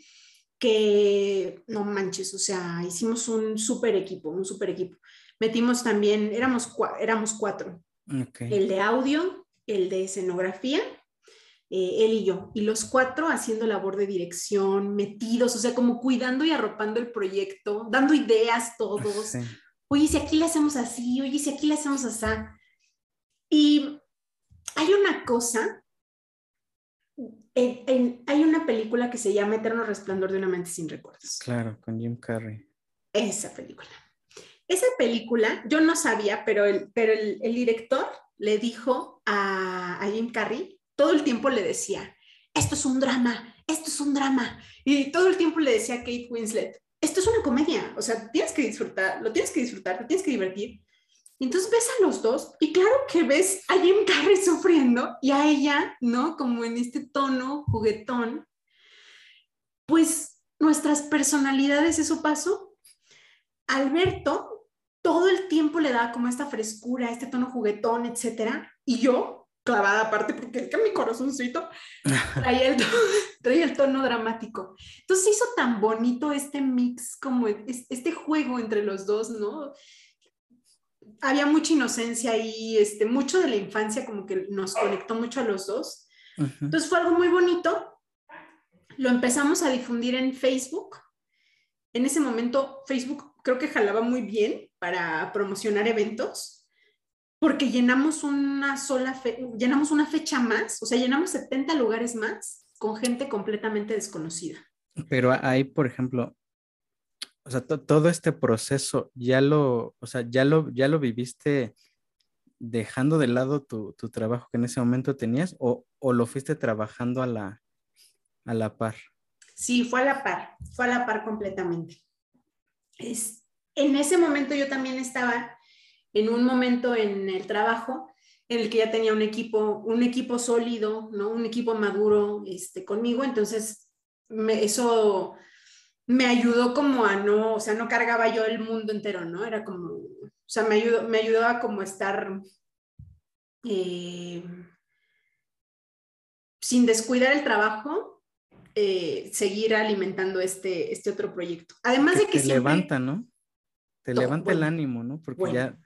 que no manches, o sea, hicimos un súper equipo, un súper equipo. Metimos también, éramos, éramos cuatro, el de audio, el de escenografía, eh, él y yo, y los cuatro haciendo labor de dirección, metidos, o sea, como cuidando y arropando el proyecto, dando ideas todos. Oye, si aquí le hacemos así, oye, si aquí le hacemos así. Y hay una cosa, hay una película que se llama Eterno Resplandor de una mente sin recuerdos. Claro, con Jim Carrey. Esa película. Esa película, yo no sabía, pero el, pero el, director le dijo a, a Jim Carrey, todo el tiempo le decía, esto es un drama, esto es un drama. Y todo el tiempo le decía a Kate Winslet, esto es una comedia, o sea, tienes que disfrutar, lo tienes que disfrutar, te tienes que divertir. Entonces ves a los dos y claro que ves a Jim Carrey sufriendo y a ella, ¿no? Como en este tono juguetón. Pues nuestras personalidades, eso pasó. Alberto todo el tiempo le daba como esta frescura, este tono juguetón, etcétera. Y yo, clavada aparte, porque es que mi corazoncito traía el, traía el tono dramático. Entonces hizo tan bonito este mix, como este juego entre los dos, ¿no? Había mucha inocencia y este, mucho de la infancia como que nos conectó mucho a los dos. Entonces fue algo muy bonito. Lo empezamos a difundir en Facebook. En ese momento Facebook creo que jalaba muy bien para promocionar eventos porque llenamos una sola llenamos una fecha más, o sea, llenamos 70 lugares más con gente completamente desconocida. Pero ahí, por ejemplo, o sea, todo este proceso ya lo, o sea, ya lo, ya lo viviste dejando de lado tu, trabajo que en ese momento tenías o, lo fuiste trabajando a la, a la par? Sí, fue a la par, fue a la par completamente. Es, en ese momento yo también estaba en un momento en el trabajo en el que ya tenía un equipo, un equipo sólido, ¿no? Un equipo maduro este, conmigo, entonces me, eso me ayudó como a no, o sea, no cargaba yo el mundo entero, ¿no? Era como, o sea, me ayudó, me ayudó a como estar eh, sin descuidar el trabajo, eh, seguir alimentando este, este otro proyecto. Además de que te levanta, ¿no? Te levanta el ánimo, ¿no? Porque ya,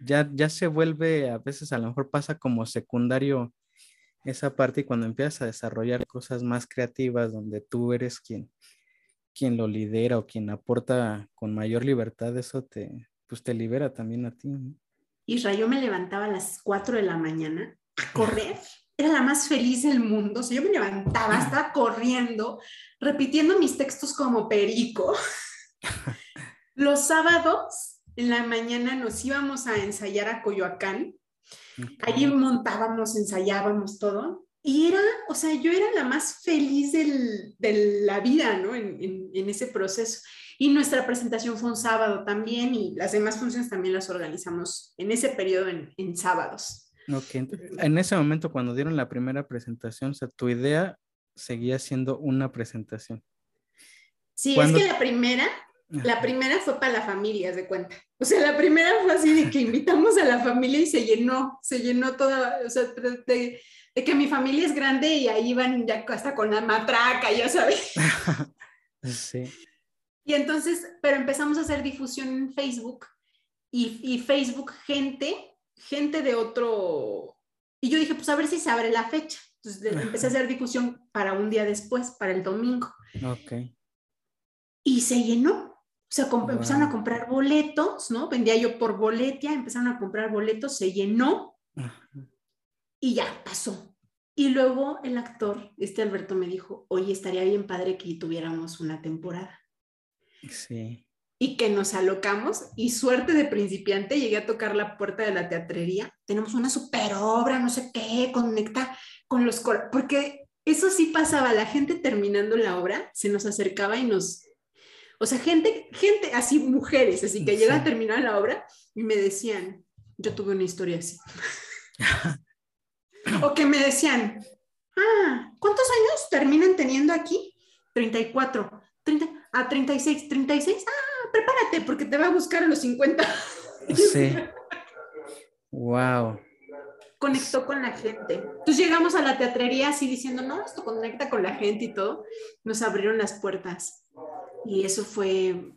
ya, ya se vuelve, a veces a lo mejor pasa como secundario esa parte y cuando empiezas a desarrollar cosas más creativas donde tú eres quien quien lo lidera o quien aporta con mayor libertad, eso te, pues te libera también a ti. ¿no? Israel, yo me levantaba a las 4 de la mañana a correr. Era la más feliz del mundo. O sea, yo me levantaba, estaba corriendo, repitiendo mis textos como perico. Los sábados en la mañana nos íbamos a ensayar a Coyoacán. Allí montábamos, ensayábamos todo. Y era, o sea, yo era la más feliz de la vida, ¿no? En, ese proceso. Y nuestra presentación fue un sábado también y las demás funciones también las organizamos en ese periodo en, sábados. Ok, en ese momento cuando dieron la primera presentación, o sea, tu idea seguía siendo una presentación. Sí, es que la primera, la primera fue para la familia, de cuenta. O sea, la primera fue así de que invitamos a la familia y se llenó, se llenó toda, o sea, de, de que mi familia es grande y ahí van ya hasta con la matraca, ya sabes. sí. Y entonces, pero empezamos a hacer difusión en Facebook y, y, Facebook, gente, gente de otro. Y yo dije, pues a ver si se abre la fecha. Entonces empecé a hacer difusión para un día después, para el domingo. Ok. Y se llenó. O sea, empezaron a comprar boletos, ¿no? Vendía yo por boletia, empezaron a comprar boletos, se llenó y ya pasó. Y luego el actor, este Alberto, me dijo, oye, estaría bien padre que tuviéramos una temporada. Sí. Y que nos alocamos y suerte de principiante, llegué a tocar la puerta de la teatrería. Tenemos una super obra, no sé qué, conecta con los... Porque eso sí pasaba, la gente terminando la obra se nos acercaba y nos... O sea, gente, gente así, mujeres, así que llega a terminar la obra y me decían, yo tuve una historia así. O que me decían, ah, ¿cuántos años terminan teniendo aquí? 34, 30, a 36, 36, ah, prepárate porque te va a buscar a los 50. Sí. wow. Conectó con la gente. Entonces llegamos a la teatrería así diciendo, no, esto conecta con la gente y todo. Nos abrieron las puertas. Y eso fue...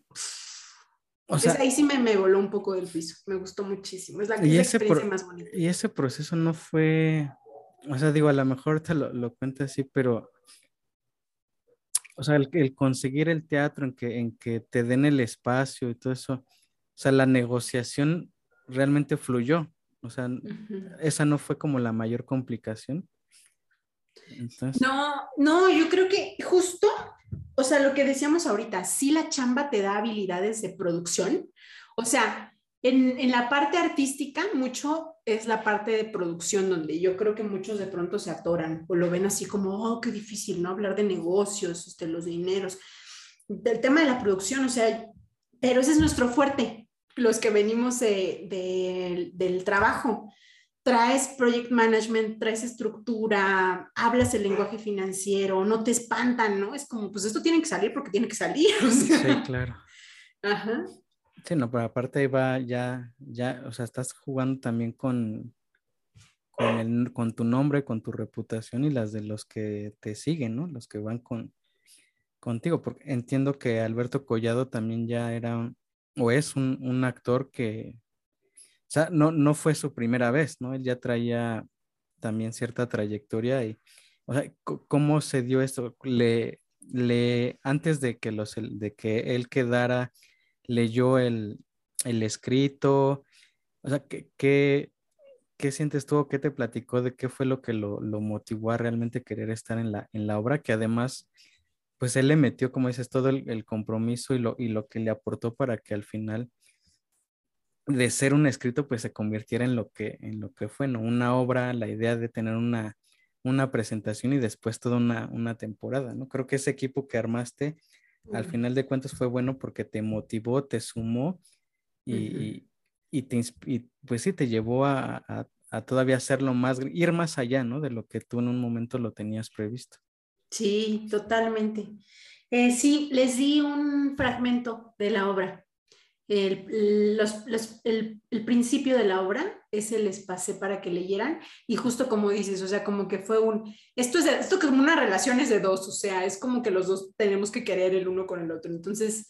O sea, ahí sí me, me, voló un poco del piso, me gustó muchísimo, es la, experiencia más bonita. Y ese proceso no fue, o sea, digo, a lo mejor te lo, lo cuento así, pero, o sea, el, conseguir el teatro en que, en que te den el espacio y todo eso, o sea, la negociación realmente fluyó. O sea, esa no fue como la mayor complicación. No, no, yo creo que justo, o sea, lo que decíamos ahorita, sí la chamba te da habilidades de producción. O sea, en, en, la parte artística, mucho es la parte de producción, donde yo creo que muchos de pronto se atoran o lo ven así como, oh, qué difícil, ¿no? Hablar de negocios, este, los dineros. Del tema de la producción, o sea, pero ese es nuestro fuerte, los que venimos de, del trabajo traes project management, traes estructura, hablas el lenguaje financiero, no te espantan, ¿no? Es como, pues esto tiene que salir porque tiene que salir. Sí, claro. Ajá. Sí, no, pero aparte ahí va ya, ya, o sea, estás jugando también con, con, el, con tu nombre, con tu reputación y las de los que te siguen, ¿no? Los que van con, contigo, porque entiendo que Alberto Collado también ya era o es un, un actor que, o sea, no, no fue su primera vez, ¿no? Él ya traía también cierta trayectoria y, o sea, ¿cómo se dio esto? Le, le, antes de que, los, de que él quedara, leyó el, el escrito, o sea, ¿qué, qué, qué sientes tú qué te platicó de qué fue lo que lo, lo, motivó a realmente querer estar en la, en la obra? Que además, pues él le metió, como dices, todo el, el compromiso y lo, y lo que le aportó para que al final de ser un escrito, pues se convirtiera en lo que, en lo que fue, ¿no? Una obra, la idea de tener una, una presentación y después toda una, una temporada, ¿no? Creo que ese equipo que armaste, al final de cuentas fue bueno porque te motivó, te sumó y, y, te, pues sí, te llevó a, a, a, todavía hacerlo más, ir más allá, ¿no? De lo que tú en un momento lo tenías previsto. Sí, totalmente. Eh, sí, les di un fragmento de la obra el, el, principio de la obra, ese les pasé para que leyeran y justo como dices, o sea, como que fue un, esto es esto como una relación de dos, o sea, es como que los dos tenemos que querer el uno con el otro. Entonces,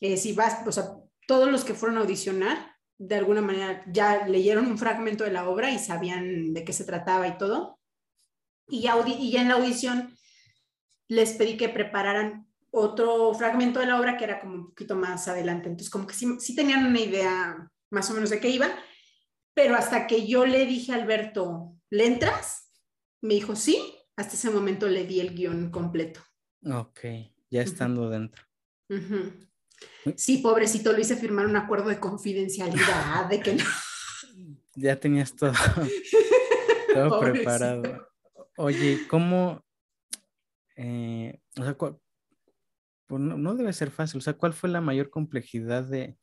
eh, si vas, o sea, todos los que fueron a audicionar, de alguna manera ya leyeron un fragmento de la obra y sabían de qué se trataba y todo. Y y ya en la audición les pedí que prepararan otro fragmento de la obra que era como un poquito más adelante. Entonces, como que sí, tenían una idea más o menos de qué iba, pero hasta que yo le dije a Alberto, ¿le entras? Me dijo, sí. Hasta ese momento le di el guion completo. Ok, ya estando dentro. Sí, pobrecito, lo hice firmar un acuerdo de confidencialidad, de que no. Ya tenías todo, todo preparado. Oye, ¿cómo, eh, o sea, pues no, debe ser fácil. O sea, ¿cuál fue la mayor complejidad de,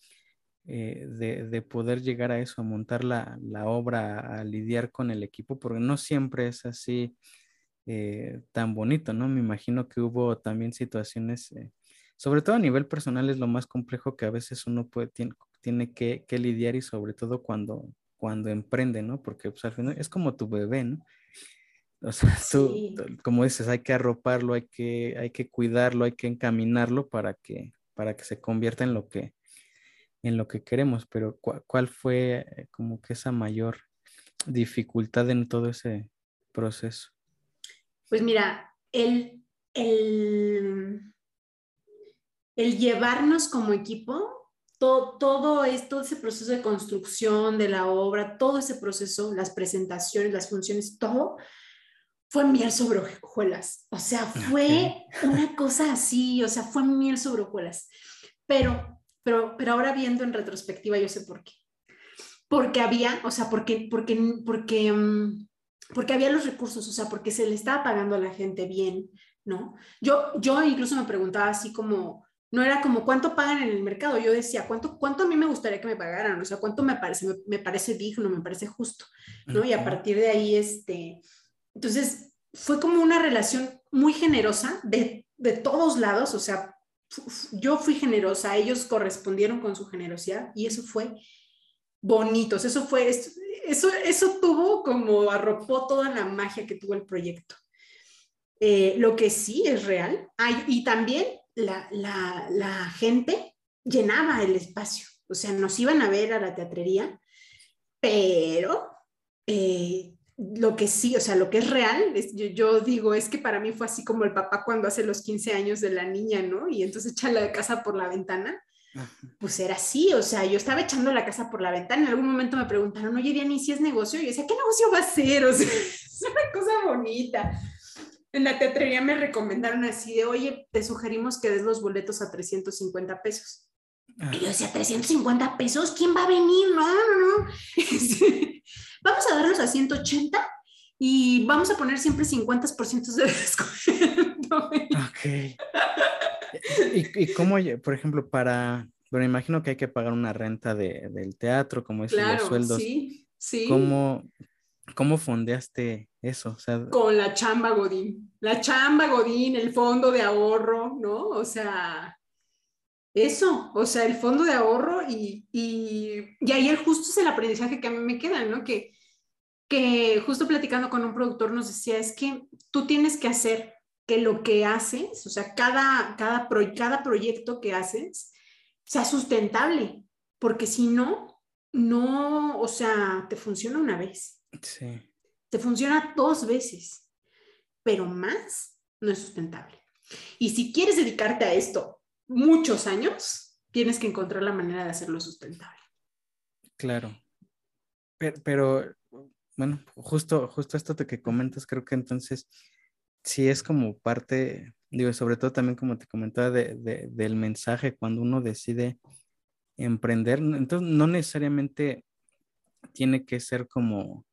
eh, de, poder llegar a eso, a montar la, obra, a lidiar con el equipo? Porque no siempre es así eh, tan bonito, ¿no? Me imagino que hubo también situaciones, eh, sobre todo a nivel personal es lo más complejo que a veces uno puede, tiene, tiene que, que, lidiar y sobre todo cuando, cuando emprende, ¿no? Porque pues, al final es como tu bebé, ¿no? O sea, tú, como dices, hay que arroparlo, hay que, hay que cuidarlo, hay que encaminarlo para que, para que se convierta en lo que, en lo que queremos. Pero ¿cuál fue eh, como que esa mayor dificultad en todo ese proceso? Pues mira, el, el, el llevarnos como equipo, todo, todo, todo ese proceso de construcción de la obra, todo ese proceso, las presentaciones, las funciones, todo fue miel sobre hojuelas. O sea, fue una cosa así, o sea, fue miel sobre hojuelas. Pero, pero, pero ahora viendo en retrospectiva, yo sé por qué. Porque había, o sea, porque, porque, porque, mm, porque había los recursos, o sea, porque se le estaba pagando a la gente bien, ¿no? Yo, yo incluso me preguntaba así como, no era como cuánto pagan en el mercado, yo decía, ¿cuánto, cuánto a mí me gustaría que me pagaran? O sea, ¿cuánto me parece, me, me parece digno, me parece justo, ¿no? Y a partir de ahí, este, entonces, fue como una relación muy generosa de, de todos lados, o sea, yo fui generosa, ellos correspondieron con su generosidad y eso fue bonito, eso fue, eso, eso tuvo como arropó toda la magia que tuvo el proyecto. Eh, lo que sí es real, y también la, la, la, gente llenaba el espacio, o sea, nos iban a ver a la teatrería, pero eh, lo que sí, o sea, lo que es real, yo, digo, es que para mí fue así como el papá cuando hace los 15 años de la niña, ¿no? Y entonces echa la casa por la ventana. pues era así, o sea, yo estaba echando la casa por la ventana, en algún momento me preguntaron, oye, Diana, ¿y si es negocio? Y yo decía, ¿qué negocio va a ser? O sea, es una cosa bonita. En la teatrería me recomendaron así de, oye, te sugerimos que des los boletos a 350 pesos. Y yo decía, 350 pesos, ¿quién va a venir? No, no, no. vamos a darlos a 180 y vamos a poner siempre 50% de descuento. Ok. ¿Y, ¿Y, cómo, por ejemplo, para, bueno, imagino que hay que pagar una renta de, del teatro, como es los sueldos. Sí, sí. ¿Cómo, cómo fondeaste eso? O sea, Con la chamba Godín. La chamba Godín, el fondo de ahorro, ¿no? O sea, eso, o sea, el fondo de ahorro y, y, y ahí el justo es el aprendizaje que a mí me queda, ¿no? Que, que justo platicando con un productor nos decía, es que tú tienes que hacer que lo que haces, o sea, cada, cada, cada proyecto que haces sea sustentable, porque si no, no, o sea, te funciona una vez. Sí. Te funciona dos veces, pero más no es sustentable. Y si quieres dedicarte a esto muchos años, tienes que encontrar la manera de hacerlo sustentable. Claro. Pero, bueno, justo, justo esto que comentas, creo que entonces sí es como parte, digo, sobre todo también como te comentaba, de, del mensaje cuando uno decide emprender. Entonces, no necesariamente tiene que ser como,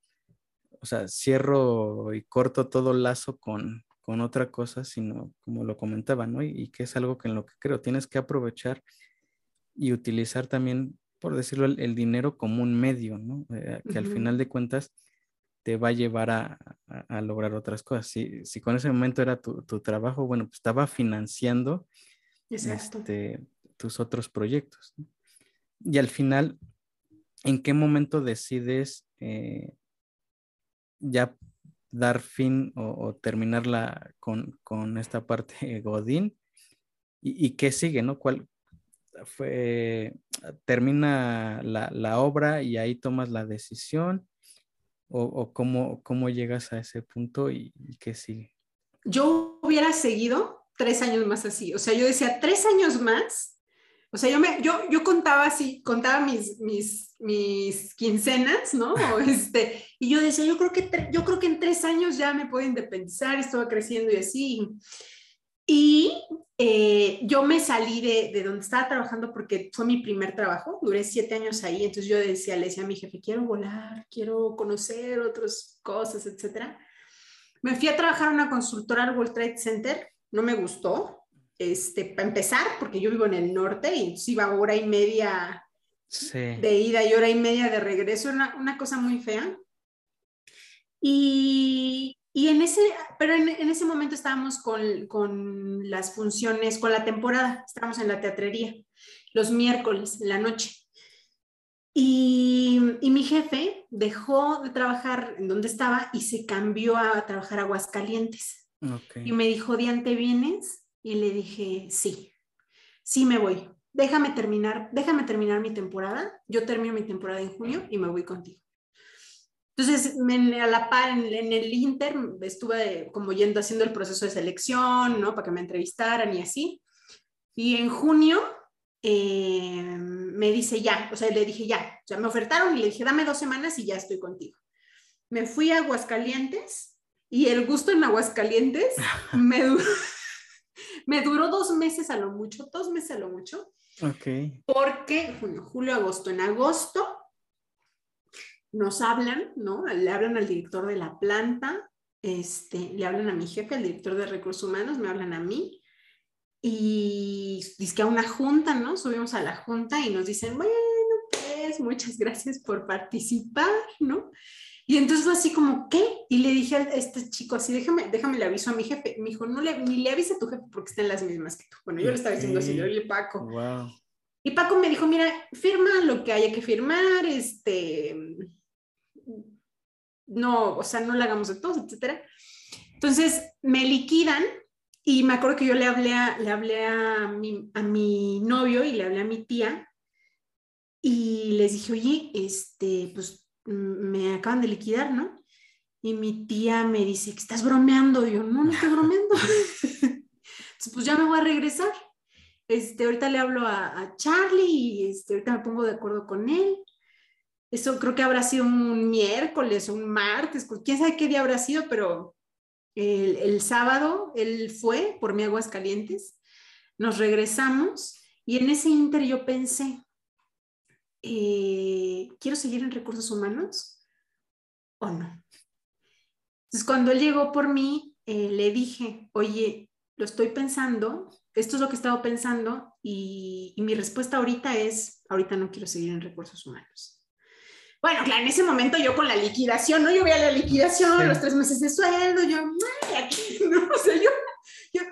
o sea, cierro y corto todo lazo con, con otra cosa, sino como lo comentaba, ¿no? Y, que es algo que en lo que creo, tienes que aprovechar y utilizar también, por decirlo, el, dinero como un medio, ¿no? Eh, que al final de cuentas te va a llevar a, a, lograr otras cosas. Si, si, con ese momento era tu, tu trabajo, bueno, pues estaba financiando este, tus otros proyectos. ¿no? Y al final, ¿en qué momento decides eh, ya dar fin o, o terminarla con, con, esta parte Godín? ¿Y, ¿Y, qué sigue, no? ¿Cuál fue? ¿Termina la, la obra y ahí tomas la decisión? o, o cómo, cómo, llegas a ese punto y, y, qué sigue? Yo hubiera seguido tres años más así, o sea, yo decía tres años más, o sea, yo, me, yo, yo contaba así, contaba mis, mis, mis quincenas, ¿no? O este, y yo decía, yo creo, que yo creo que en tres años ya me puedo independizar, estaba creciendo y así. Y eh, yo me salí de, de, donde estaba trabajando porque fue mi primer trabajo, duré siete años ahí, entonces yo decía, le decía a mi jefe, quiero volar, quiero conocer otras cosas, etc. Me fui a trabajar a una consultora al World Trade Center, no me gustó, este, para empezar, porque yo vivo en el norte y iba hora y media sí. de ida y hora y media de regreso, una, una cosa muy fea. Y, y en ese, pero en, en ese momento estábamos con, con, las funciones, con la temporada, estábamos en la teatrería, los miércoles, en la noche. Y, y, mi jefe dejó de trabajar en donde estaba y se cambió a trabajar a Aguascalientes. Okay. Y me dijo, Dian, ¿te vienes? Y le dije, sí, sí me voy. Déjame terminar, déjame terminar mi temporada. Yo termino mi temporada en junio y me voy contigo. Entonces, me, a la par, en, en, el Inter, estuve como yendo haciendo el proceso de selección, ¿no? Para que me entrevistaran y así. Y en junio eh, me dice ya, o sea, le dije ya, ya me ofertaron y le dije, dame dos semanas y ya estoy contigo. Me fui a Aguascalientes y el gusto en Aguascalientes me duró, me duró dos meses a lo mucho, dos meses a lo mucho. Ok. Porque junio, julio, agosto. En agosto nos hablan, ¿no? Le hablan al director de la planta, este, le hablan a mi jefe, al director de recursos humanos, me hablan a mí y dice que a una junta, ¿no? Subimos a la junta y nos dicen, bueno, pues muchas gracias por participar, ¿no? Y entonces así como, ¿qué? Y le dije a este chico así, déjame, déjame le aviso a mi jefe. Me dijo, no le, ni le avisa a tu jefe porque están las mismas que tú. Bueno, yo le estaba diciendo así, oye Paco. Wow. Y Paco me dijo, mira, firma lo que haya que firmar, este, no, o sea, no le hagamos de todos, etcétera. Entonces me liquidan y me acuerdo que yo le hablé a, le hablé a mi, a mi novio y le hablé a mi tía y les dije, oye, este, pues me acaban de liquidar, ¿no? Y mi tía me dice, que estás bromeando. Y yo, no, no estoy bromeando. Entonces, pues ya me voy a regresar. este, ahorita le hablo a, Charlie y este, ahorita me pongo de acuerdo con él. Eso creo que habrá sido un miércoles, un martes, quién sabe qué día habrá sido, pero el, el sábado él fue por mi aguas calientes, nos regresamos y en ese inter yo pensé, eh, ¿quiero seguir en recursos humanos o no? Entonces, cuando él llegó por mí, eh, le dije, oye, lo estoy pensando, esto es lo que he estado pensando y, mi respuesta ahorita es, ahorita no quiero seguir en recursos humanos. Bueno, claro, en ese momento yo con la liquidación, ¿no? Yo veía la liquidación, los tres meses de sueldo, yo, no, o sea, yo, yo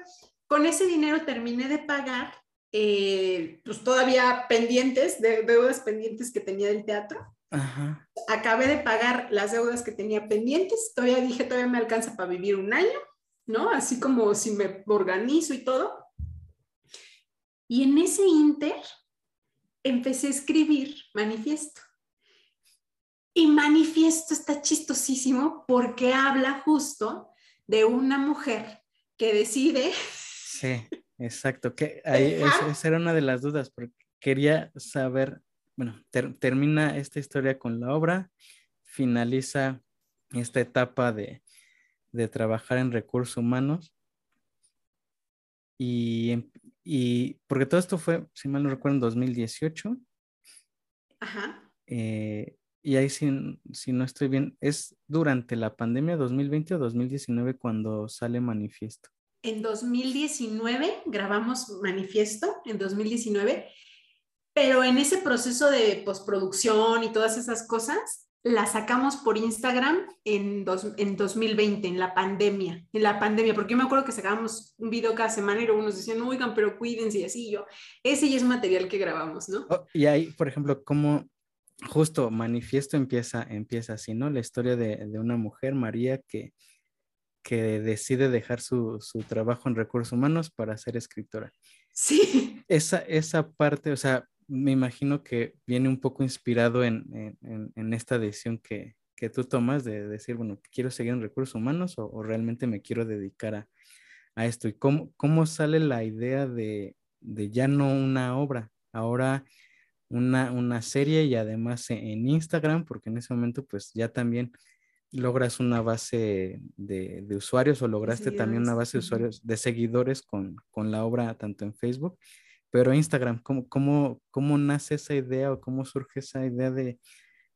con ese dinero terminé de pagar eh, pues todavía pendientes, de, deudas pendientes que tenía del teatro. Acabé de pagar las deudas que tenía pendientes, todavía dije, todavía me alcanza para vivir un año, ¿no? Así como si me organizo y todo. Y en ese inter empecé a escribir manifiesto. Y manifiesto está chistosísimo porque habla justo de una mujer que decide Sí. Exacto, que ahí esa era una de las dudas, porque quería saber, bueno, termina esta historia con la obra, finaliza esta etapa de, trabajar en recursos humanos y, y, porque todo esto fue, si mal no recuerdo, en 2018. Ajá. Eh, y ahí si, si, no estoy bien, ¿es durante la pandemia 2020 o 2019 cuando sale manifiesto? En 2019 grabamos Manifiesto, en 2019, pero en ese proceso de postproducción y todas esas cosas, la sacamos por Instagram en, en 2020, en la pandemia, en la pandemia, porque yo me acuerdo que sacábamos un video cada semana y luego nos decían, oigan, pero cuídense y así yo, ese ya es material que grabamos, ¿no? Oh, y ahí, por ejemplo, como justo manifiesto empieza, empieza así, ¿no? La historia de, de una mujer, María, que que decide dejar su, trabajo en recursos humanos para ser escritora. Sí. Esa, esa parte, o sea, me imagino que viene un poco inspirado en, esta decisión que, tú tomas de decir, bueno, quiero seguir en recursos humanos o, realmente me quiero dedicar a, esto. ¿Y cómo, cómo sale la idea de, ya no una obra, ahora una, una serie y además en Instagram, porque en ese momento pues ya también logras una base de, usuarios o lograste también una base de usuarios, de seguidores con, la obra tanto en Facebook, pero Instagram, ¿cómo, cómo, ¿cómo nace esa idea o cómo surge esa idea de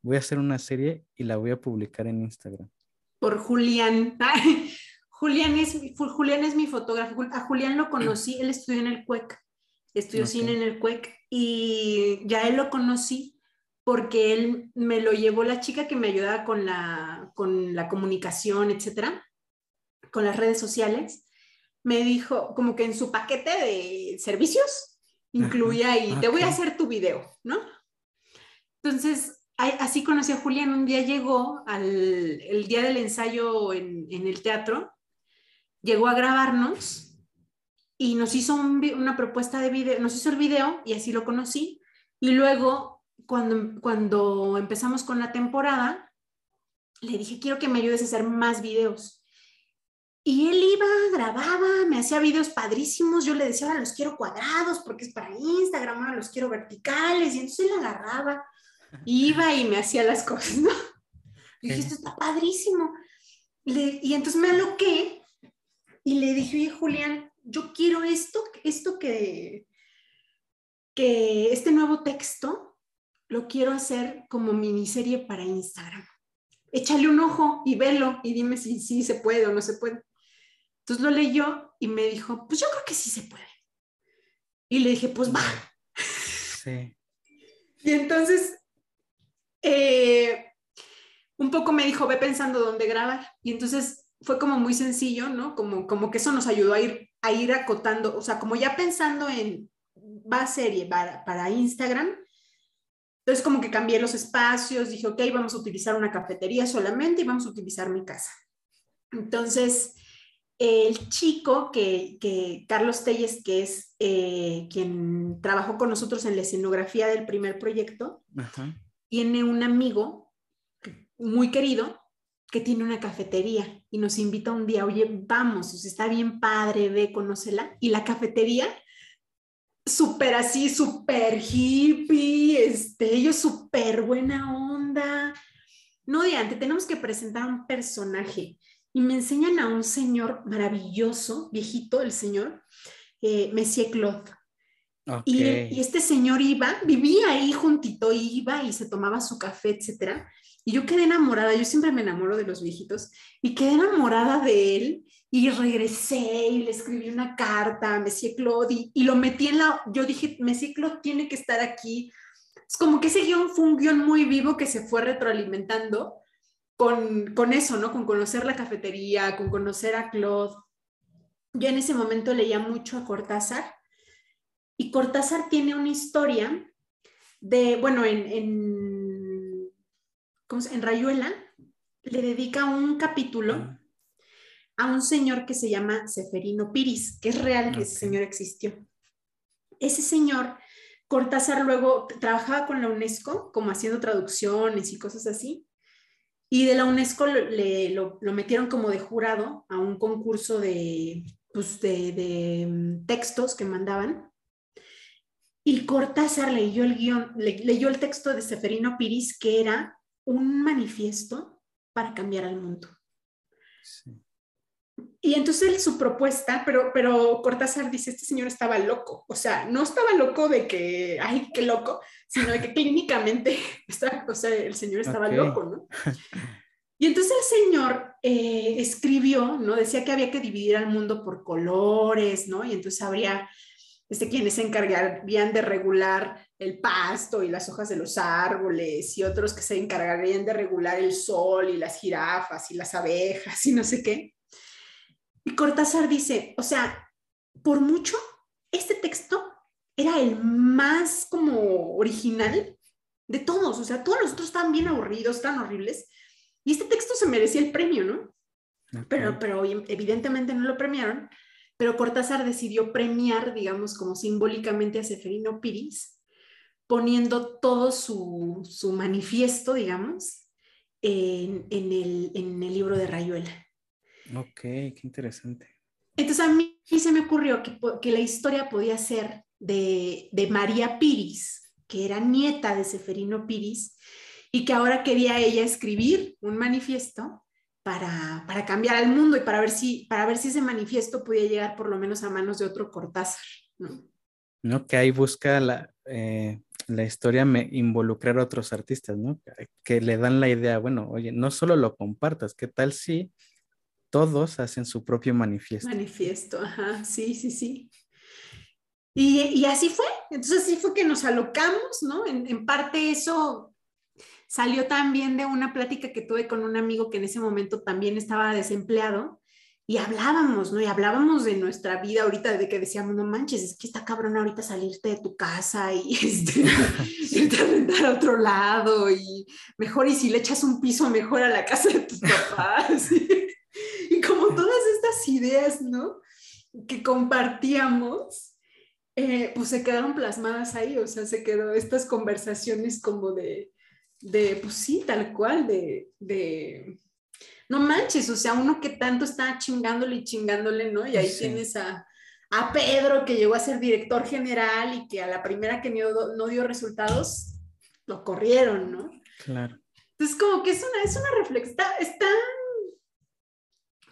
voy a hacer una serie y la voy a publicar en Instagram? Por Julián. Julián, es, Julián es mi fotógrafo. A Julián lo conocí, él estudió en el CUEC, estudió cine en el CUEC y ya él lo conocí porque él me lo llevó la chica que me ayudaba con la, con la comunicación, etcétera, con las redes sociales. Me dijo, como que en su paquete de servicios incluía y te voy a hacer tu video, ¿no? Entonces, así conocí a Julián. Un día llegó al el día del ensayo en, el teatro, llegó a grabarnos y nos hizo una propuesta de video, nos hizo el video y así lo conocí. Y luego cuando, cuando empezamos con la temporada, le dije, quiero que me ayudes a hacer más videos. Y él iba, grababa, me hacía videos padrísimos. Yo le decía, ahora los quiero cuadrados porque es para Instagram, ahora los quiero verticales. Y entonces él agarraba, iba y me hacía las cosas, ¿no? Y dije, esto está padrísimo. y entonces me aloqué y le dije, oye, Julián, yo quiero esto, esto que, que este nuevo texto lo quiero hacer como miniserie para Instagram. Échale un ojo y velo y dime si sí se puede o no se puede. Entonces lo leyó y me dijo, pues yo creo que sí se puede. Y le dije, pues va. Sí. Y entonces, eh, un poco me dijo, ve pensando dónde grabar. Y entonces fue como muy sencillo, ¿no? Como, como que eso nos ayudó a ir, a ir acotando, o sea, como ya pensando en, va serie para, para Instagram, entonces como que cambié los espacios, dije, ok, vamos a utilizar una cafetería solamente y vamos a utilizar mi casa. Entonces, el chico que, que Carlos Telles, que es eh, quien trabajó con nosotros en la escenografía del primer proyecto, tiene un amigo muy querido que tiene una cafetería y nos invita un día, oye, vamos, está bien padre, ve, conócela. Y la cafetería súper así, súper hippie, este, ellos súper buena onda. No, de tenemos que presentar un personaje y me enseñan a un señor maravilloso, viejito el señor, eh, Monsieur Claude. Y, y, este señor iba, vivía ahí juntito, iba y se tomaba su café, etcétera. Y yo quedé enamorada, yo siempre me enamoro de los viejitos, y quedé enamorada de él y regresé y le escribí una carta a Messi Claude y, lo metí en la, yo dije, Messi Claude tiene que estar aquí. Es como que ese guion fue un guion muy vivo que se fue retroalimentando con, con eso, ¿no? Con conocer la cafetería, con conocer a Claude. Yo en ese momento leía mucho a Cortázar y Cortázar tiene una historia de, bueno, en, en, en Rayuela le dedica un capítulo ah. A un señor que se llama Seferino Piris, que es real que ese señor existió. Ese señor, Cortázar luego trabajaba con la UNESCO como haciendo traducciones y cosas así. Y de la UNESCO le, lo, metieron como de jurado a un concurso de, pues de, de mm, textos que mandaban. Y Cortázar leyó el guion, leyó el texto de Seferino Piris, que era un manifiesto para cambiar al mundo. Y entonces su propuesta, pero, pero Cortázar dice, este señor estaba loco, o sea, no estaba loco de que, ay, qué loco, sino de que clínicamente, está, o sea, el señor estaba loco, ¿no? Y entonces el señor eh, escribió, ¿no? Decía que había que dividir al mundo por colores, ¿no? Y entonces habría este, quienes se encargarían de regular el pasto y las hojas de los árboles y otros que se encargarían de regular el sol y las jirafas y las abejas y no sé qué. Y Cortázar dice, o sea, por mucho, este texto era el más como original de todos, o sea, todos los otros estaban bien aburridos, tan horribles, y este texto se merecía el premio, ¿no? Pero, pero evidentemente no lo premiaron pero Cortázar decidió premiar, digamos, como simbólicamente a Seferino Piris, poniendo todo su, su manifiesto, digamos, en, en, el, en, el, libro de Rayuela. Ok, qué interesante. Entonces a mí se me ocurrió que, que la historia podía ser de, de, María Piris, que era nieta de Seferino Piris, y que ahora quería ella escribir un manifiesto para, para, cambiar al mundo y para ver, si, para ver si ese manifiesto podía llegar por lo menos a manos de otro Cortázar. ¿no? ¿No? Que ahí busca la, eh, la historia me, involucrar a otros artistas, ¿no? Que le dan la idea, bueno, oye, no solo lo compartas, ¿qué tal si todos hacen su propio manifiesto? Manifiesto, ajá, sí, sí, sí. Y, y así fue, entonces así fue que nos alocamos, ¿no? En, en parte eso salió también de una plática que tuve con un amigo que en ese momento también estaba desempleado y hablábamos, ¿no? Y hablábamos de nuestra vida ahorita, de que decíamos, no manches, es que está cabrón ahorita salirte de tu casa y este, irte a rentar a otro lado y mejor y si le echas un piso mejor a la casa de tus papás. y como todas estas ideas, ¿no? Que compartíamos, eh, pues se quedaron plasmadas ahí, o sea, se quedó estas conversaciones como de, de, pues sí, tal cual, de, de, no manches, o sea, uno que tanto está chingándole y chingándole, ¿no? Y ahí tienes a, a, Pedro que llegó a ser director general y que a la primera que no, no dio resultados, lo corrieron, ¿no? Claro. Entonces, como que es una, es una reflexión, está,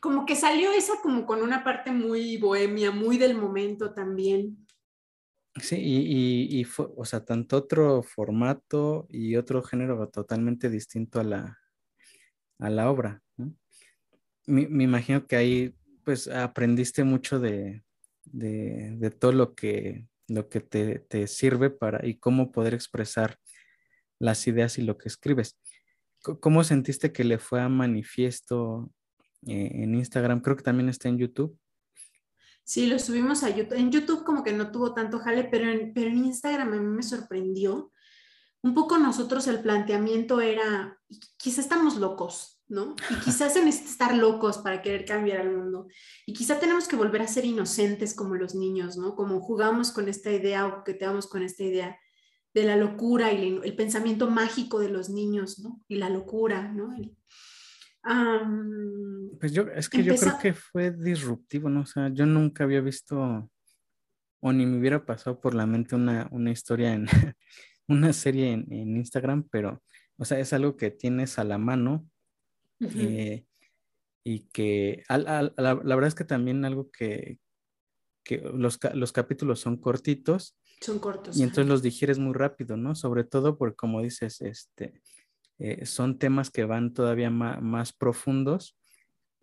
como que salió esa como con una parte muy bohemia, muy del momento también. Sí, y, y, fue, o sea, tanto otro formato y otro género totalmente distinto a la, a la obra. Me, imagino que ahí pues aprendiste mucho de, de, todo lo que, lo que te, te, sirve para y cómo poder expresar las ideas y lo que escribes. ¿Cómo sentiste que le fue a manifiesto eh, en Instagram? Creo que también está en YouTube. Sí, lo subimos a YouTube. En YouTube como que no tuvo tanto jale, pero en, pero en Instagram a mí me sorprendió. Un poco nosotros el planteamiento era, quizá estamos locos, ¿no? Y quizás se necesita estar locos para querer cambiar el mundo. Y quizá tenemos que volver a ser inocentes como los niños, ¿no? Como jugamos con esta idea o que damos con esta idea de la locura y el, pensamiento mágico de los niños, ¿no? Y la locura, ¿no? Pues yo, es que yo creo que fue disruptivo, ¿no? O sea, yo nunca había visto o ni me hubiera pasado por la mente una, historia en una serie en, Instagram, pero, o sea, es algo que tienes a la mano eh, y que la, verdad es que también algo que, los, los, capítulos son cortitos. Son cortos. Y entonces los digieres muy rápido, ¿no? Sobre todo porque, como dices, este, eh, son temas que van todavía más, profundos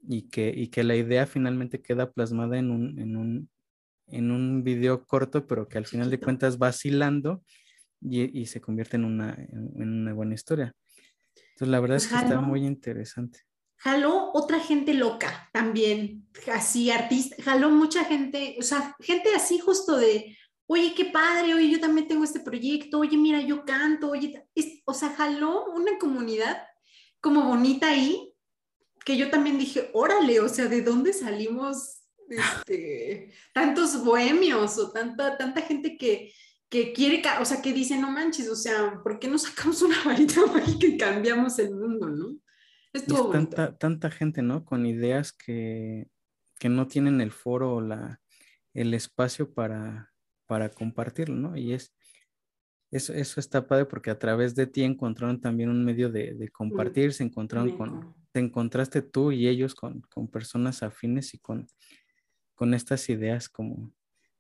y que, y que la idea finalmente queda plasmada en un, en un, en un video corto, pero que al final de cuentas va vacilando y, y se convierte en una, en, una, buena historia. Entonces, la verdad es que está muy interesante. Jaló otra gente loca también, así artista, jaló mucha gente, o sea, gente así justo de, oye, qué padre, oye, yo también tengo este proyecto, oye, mira, yo canto, oye, o sea, jaló una comunidad como bonita ahí, que yo también dije, órale, o sea, ¿de dónde salimos este, tantos bohemios o tanta, tanta gente que, que quiere, o sea, que dice, no manches, o sea, ¿por qué no sacamos una varita mágica y cambiamos el mundo, no? Es tanta, tanta gente, ¿no? Con ideas que, que no tienen el foro o la, el espacio para, para compartirlo, ¿no? Y es, eso, eso está padre porque a través de ti encontraron también un medio de, de compartir, se encontraron con, te encontraste tú y ellos con, con personas afines y con, con estas ideas como,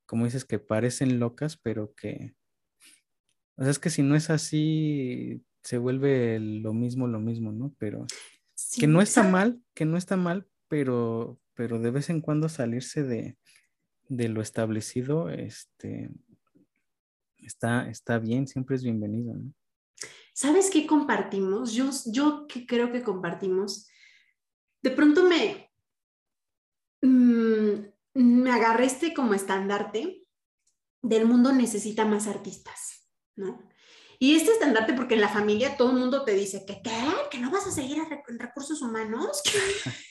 como dices, que parecen locas, pero que, o sea, es que si no es así, se vuelve lo mismo, lo mismo, ¿no? Pero que no está mal, que no está mal, pero, pero de vez en cuando salirse de, de lo establecido, este, está, está bien, siempre es bienvenido, ¿no? ¿Sabes qué compartimos? Yo, yo creo que compartimos. De pronto me, mm, me agarré este como estandarte del mundo necesita más artistas, ¿no? Y este estandarte, porque en la familia todo el mundo te dice que, ¿qué? ¿Que no vas a seguir en recursos humanos?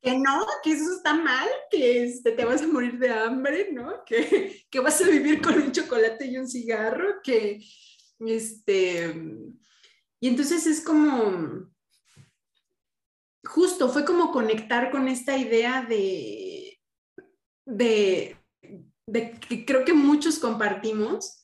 que no, que eso está mal, que este, te vas a morir de hambre, ¿no? Que, que vas a vivir con un chocolate y un cigarro, que, este, y entonces es como, justo, fue como conectar con esta idea de, de, que creo que muchos compartimos,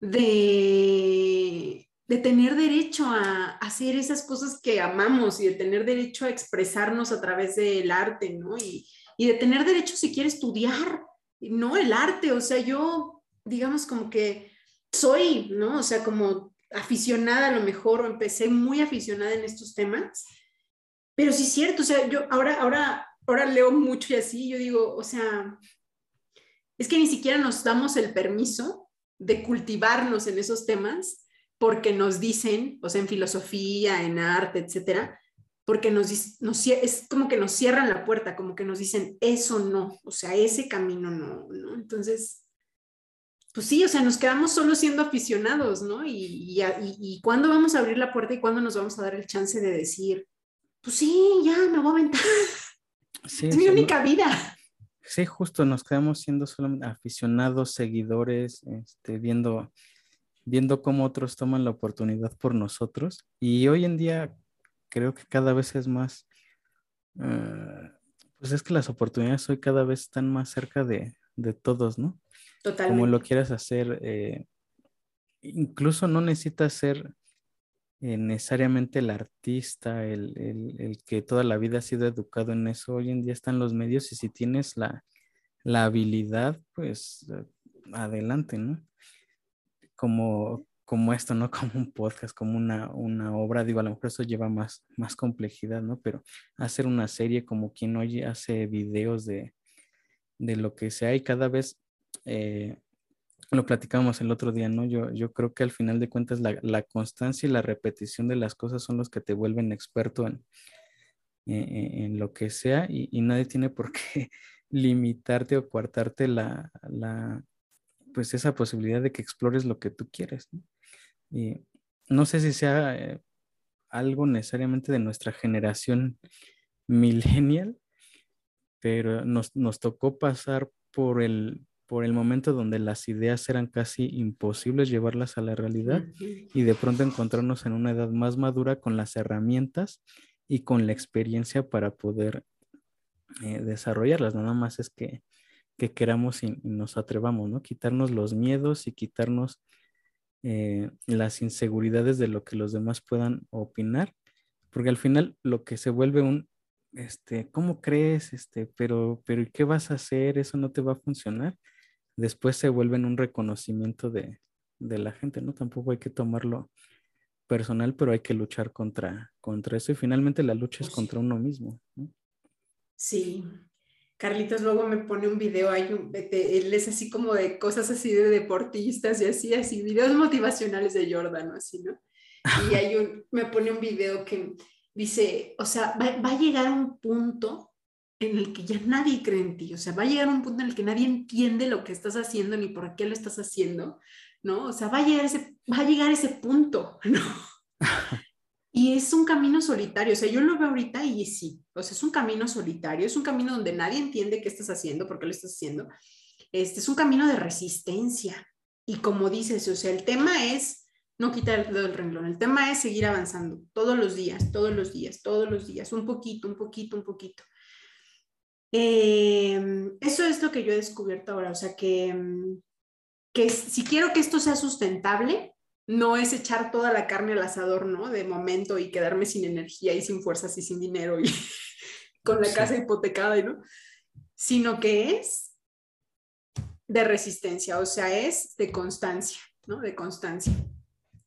de, de tener derecho a, hacer esas cosas que amamos y de tener derecho a expresarnos a través del arte, ¿no? Y, y de tener derecho si quiere estudiar, ¿no? El arte, o sea, yo, digamos, como que soy, ¿no? O sea, como aficionada a lo mejor, o empecé muy aficionada en estos temas, pero sí es cierto, o sea, yo ahora, ahora ahora leo mucho y así, yo digo, o sea, es que ni siquiera nos damos el permiso de cultivarnos en esos temas porque nos dicen, o sea, en filosofía, en arte, etcétera, porque nos, nos, es como que nos cierran la puerta, como que nos dicen, eso no, o sea, ese camino no, ¿no? Entonces, pues sí, o sea, nos quedamos solo siendo aficionados, ¿no? Y, y, y, y cuándo vamos a abrir la puerta y cuándo nos vamos a dar el chance de decir, pues sí, ya me voy a aventar es mi única vida. Sí, justo, nos quedamos siendo solo aficionados, seguidores, este, viendo, viendo cómo otros toman la oportunidad por nosotros. Y hoy en día creo que cada vez es más, eh, pues es que las oportunidades hoy cada vez están más cerca de, todos, ¿no? Totalmente. Como lo quieras hacer, eh, incluso no necesitas ser eh, necesariamente el artista, el, que toda la vida ha sido educado en eso, hoy en día están los medios y si tienes la, habilidad, pues adelante, ¿no? Como, como esto, ¿no? Como un podcast, como una, una obra, digo, a lo mejor eso lleva más, más complejidad, ¿no? Pero hacer una serie como quien hoy hace videos de, de lo que sea y cada vez eh, lo platicamos el otro día, ¿no? Yo, yo creo que al final de cuentas la, constancia y la repetición de las cosas son los que te vuelven experto en, en, lo que sea y, nadie tiene por qué limitarte o coartarte la, la, pues esa posibilidad de que explores lo que tú quieres. ¿no? Y no sé si sea eh, algo necesariamente de nuestra generación millennial, pero nos, nos tocó pasar por el, por el momento donde las ideas eran casi imposibles llevarlas a la realidad y de pronto encontrarnos en una edad más madura con las herramientas y con la experiencia para poder eh, desarrollarlas. Nada más es que que queramos y, nos atrevamos, ¿no? Quitarnos los miedos y quitarnos eh, las inseguridades de lo que los demás puedan opinar, porque al final lo que se vuelve un, este, ¿cómo crees? Este, pero, pero ¿qué vas a hacer? Eso no te va a funcionar. Después se vuelven un reconocimiento de, de la gente, ¿no? Tampoco hay que tomarlo personal, pero hay que luchar contra, contra eso y finalmente la lucha es contra uno mismo. ¿no? Sí. Carlitos luego me pone un video, hay él es así como de cosas así de deportistas y así, así, videos motivacionales de Jordan, así, ¿no? Y hay un, me pone un video que dice, o sea, va, va, a llegar un punto en el que ya nadie cree en ti, o sea, va a llegar un punto en el que nadie entiende lo que estás haciendo ni por qué lo estás haciendo, ¿no? O sea, va a llegar ese, va a llegar ese punto, ¿no? Y es un camino solitario, o sea, yo lo veo ahorita y sí, o sea, es un camino solitario, es un camino donde nadie entiende qué estás haciendo, por qué lo estás haciendo. Este es un camino de resistencia. Y como dices, o sea, el tema es no quitar el renglón, el tema es seguir avanzando todos los días, todos los días, todos los días, un poquito, un poquito, un poquito. Eh, eso es lo que yo he descubierto ahora, o sea, que mm, que si quiero que esto sea sustentable, no es echar toda la carne al asador, ¿no? De momento y quedarme sin energía y sin fuerzas y sin dinero y con la casa hipotecada, ¿no? Sino que es de resistencia, o sea, es de constancia, ¿no? De constancia.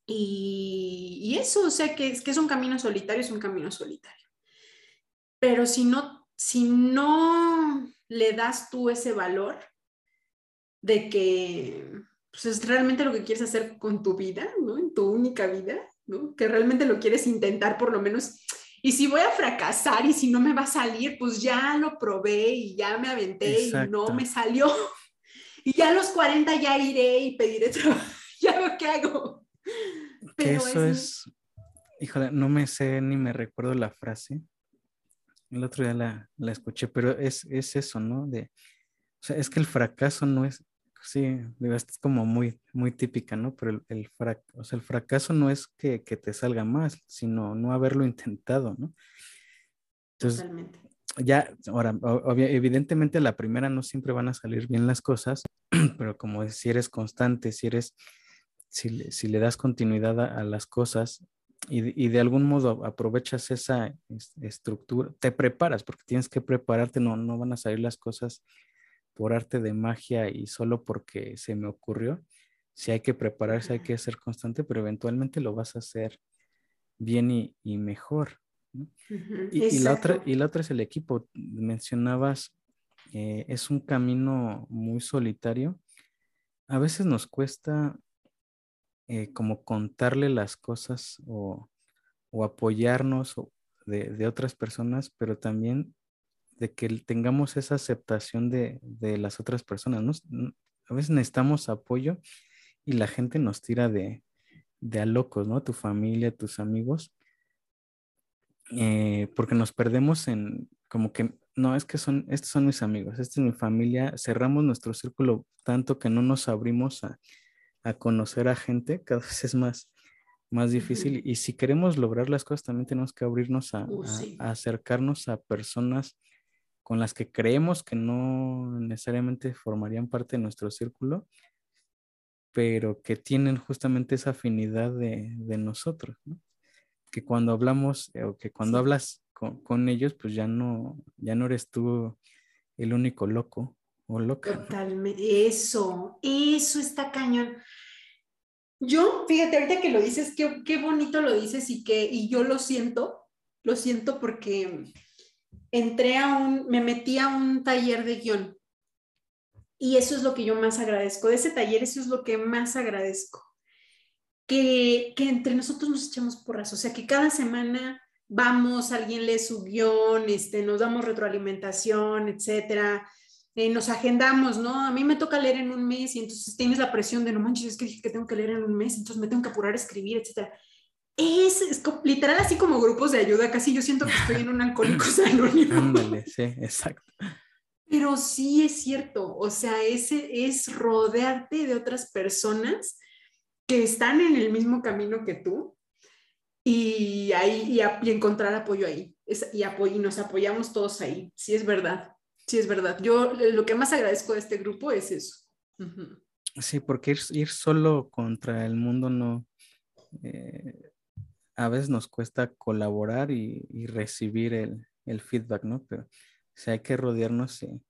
Y, y eso, o sea, que, es que es un camino solitario, es un camino solitario. Pero si no, si no le das tú ese valor, de que pues, es realmente lo que quieres hacer con tu vida, ¿no? En tu única vida, ¿no? Que realmente lo quieres intentar por lo menos. Y si voy a fracasar y si no me va a salir, pues ya lo probé y ya me aventé y no me salió. Y ya a los 40 ya iré y pediré trabajo. ya lo que hago. Pero eso es... Híjole, no me sé ni me recuerdo la frase. El otro día la, la escuché, pero es, es eso, ¿no? De, o sea, es que el fracaso no es, sí, digo, es como muy, muy típica, ¿no? Pero el, el, o sea, el fracaso no es que, que, te salga más, sino no haberlo intentado, ¿no? Entonces, Totalmente. ya, ahora, evidentemente la primera no siempre van a salir bien las cosas, pero como si eres constante, si eres, si, si le das continuidad a, las cosas y, y, de algún modo aprovechas esa estructura, te preparas, porque tienes que prepararte, no, no van a salir las cosas por arte de magia y solo porque se me ocurrió. Si hay que prepararse, hay que ser constante, pero eventualmente lo vas a hacer bien y, mejor. y, la otra, y la otra es el equipo. Mencionabas, eh, es un camino muy solitario. A veces nos cuesta eh, como contarle las cosas o, apoyarnos de, de, otras personas, pero también de que tengamos esa aceptación de, las otras personas. A veces necesitamos apoyo y la gente nos tira de, a locos, ¿no? Tu familia, tus amigos, eh, porque nos perdemos en como que, no, es que son, estos son mis amigos, esta es mi familia, cerramos nuestro círculo tanto que no nos abrimos a, conocer a gente, cada vez es más, más difícil. Y si queremos lograr las cosas, también tenemos que abrirnos a, uh, a acercarnos a personas con las que creemos que no necesariamente formarían parte de nuestro círculo, pero que tienen justamente esa afinidad de, nosotros, Que cuando hablamos eh, o que cuando hablas con, ellos, pues ya no, ya no eres tú el único loco o loca. Totalmente, eso, eso está cañón. Yo, fíjate, ahorita que lo dices, qué, qué bonito lo dices y que, y yo lo siento, lo siento porque entré a un, me metí a un taller de guion. Y eso es lo que yo más agradezco. De ese taller, eso es lo que más agradezco. Que, que entre nosotros nos echamos porras. O sea, que cada semana vamos, alguien lee su guion, este, nos damos retroalimentación, etcétera. Eh, nos agendamos, ¿no? A mí me toca leer en un mes y entonces tienes la presión de no manches, es que dije que tengo que leer en un mes, entonces me tengo que apurar a escribir, etcétera es, literal así como grupos de ayuda, casi yo siento que estoy en un alcohólico anónimo. Ándale, sí, exacto. Pero sí es cierto, o sea, ese es rodearte de otras personas que están en el mismo camino que tú y ahí y, encontrar apoyo ahí y, y nos apoyamos todos ahí, sí es verdad. sí, es verdad. Yo lo que más agradezco de este grupo es eso. Sí, porque ir, solo contra el mundo no, eh, a veces nos cuesta colaborar y, recibir el, feedback, ¿no? Pero o hay que rodearnos y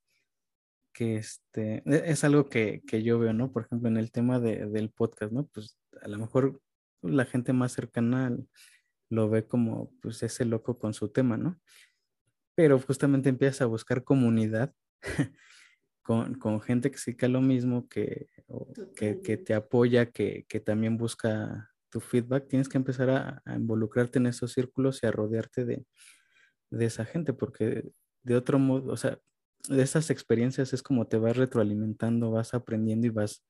que este, e, es algo que, yo veo, ¿no? Por ejemplo, en el tema del podcast, ¿no? Pues a lo mejor la gente más cercana lo ve como, pues, ese loco con su tema, ¿no? Pero justamente empiezas a buscar comunidad con, gente que sí que lo mismo, que, que, te apoya, que, también busca tu feedback, tienes que empezar a, involucrarte en esos círculos y a rodearte de, esa gente, porque de otro modo, o sea, de esas experiencias es como te vas retroalimentando, vas aprendiendo y vas,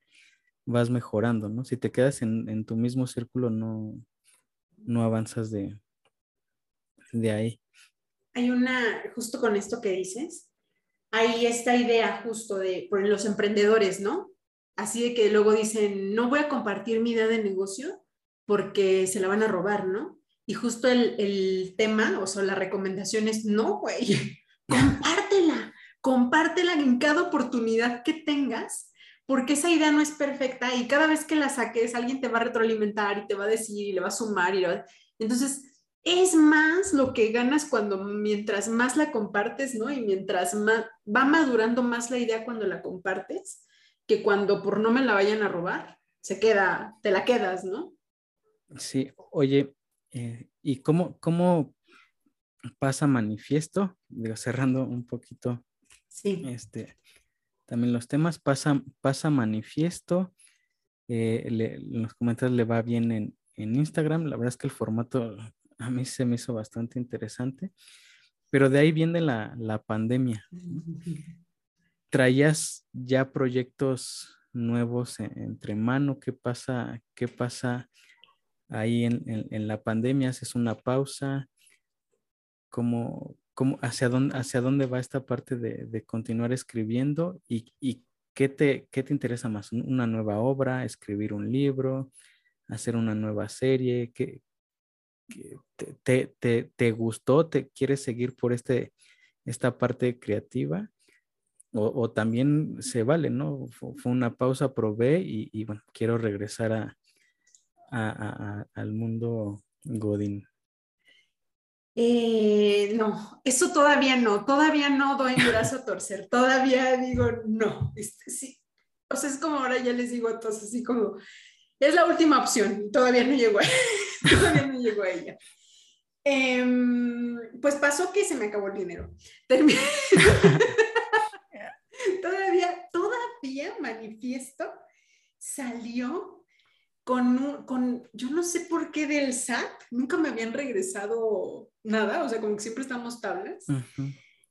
vas mejorando, ¿no? Si te quedas en, tu mismo círculo, no, no avanzas de, de ahí. Hay una, justo con esto que dices, hay esta idea justo de por los emprendedores, ¿no? Así de que luego dicen, no voy a compartir mi idea de negocio porque se la van a robar, ¿no? Y justo el, tema, o sea, la recomendación es, no, güey, compártela, compártela en cada oportunidad que tengas, porque esa idea no es perfecta y cada vez que la saques, alguien te va a retroalimentar y te va a decir y le va a sumar y Entonces, es más lo que ganas cuando mientras más la compartes, ¿no? Y mientras más va madurando más la idea cuando la compartes, que cuando por no me la vayan a robar, se queda, te la quedas, ¿no? Sí, oye, eh, ¿y cómo, cómo pasa manifiesto? Digo, cerrando un poquito. Sí. Este, también los temas, pasa, pasa manifiesto. Eh, los comentarios le va bien en, en Instagram. La verdad es que el formato a mí se me hizo bastante interesante. Pero de ahí viene la, pandemia. ¿Traías ya proyectos nuevos entre mano? ¿Qué pasa, qué pasa ahí en, la pandemia? ¿Haces una pausa? ¿Cómo, cómo, hacia, dónde, ¿Hacia dónde va esta parte de, continuar escribiendo? ¿Y, qué, te, qué te interesa más? ¿Una nueva obra? ¿Escribir un libro? ¿Hacer una nueva serie? ¿Qué, te, te, te, gustó, te quieres seguir por este, esta parte creativa, o, también se vale, ¿no? Fue, una pausa, probé y, bueno, quiero regresar a, al mundo Godín. Eh, no, eso todavía no, todavía no doy mi brazo a torcer, todavía digo no, este. O sea, es como ahora ya les digo a todos, así como, es la última opción, todavía no llegó a, todavía no llegó a ella. Em, pues pasó que se me acabó el dinero. todavía, todavía manifiesto salió con, con, yo no sé por qué del SAT, nunca me habían regresado nada, o sea, como que siempre estamos tablas.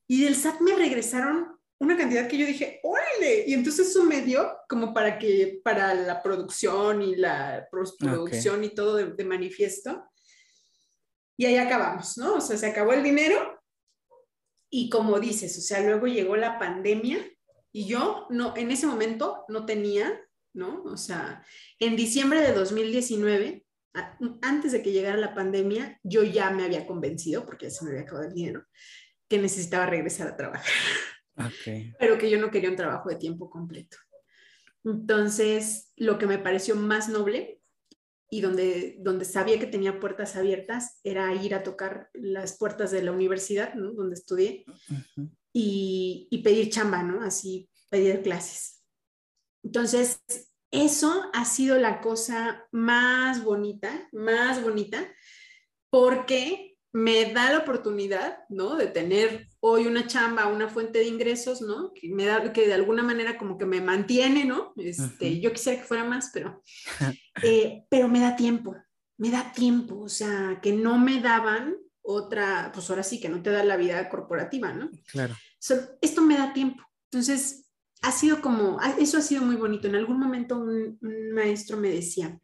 Y del SAT me regresaron una cantidad que yo dije, órale, y entonces eso me dio como para que, para la producción y la postproducción y todo de, manifiesto. Y ahí acabamos, ¿no? O sea, se acabó el dinero y como dices, o sea, luego llegó la pandemia y yo no, en ese momento no tenía, ¿no? O sea, en diciembre de 2019, antes de que llegara la pandemia, yo ya me había convencido, porque ya se me había acabado el dinero, que necesitaba regresar a trabajar. Pero que yo no quería un trabajo de tiempo completo. Entonces, lo que me pareció más noble y donde, donde sabía que tenía puertas abiertas era ir a tocar las puertas de la universidad, ¿no? Donde estudié y, y pedir chamba, ¿no? Así, pedir clases. Entonces, eso ha sido la cosa más bonita, más bonita, porque me da la oportunidad, ¿no? De tener hoy una chamba, una fuente de ingresos, ¿no? Que me da, que de alguna manera como que me mantiene, ¿no? Este, Yo quisiera que fuera más, pero, eh, pero me da tiempo, me da tiempo, o sea, que no me daban otra, pues ahora sí que no te da la vida corporativa, ¿no? Claro. esto me da tiempo. Entonces, ha sido como, eso ha sido muy bonito. En algún momento un maestro me decía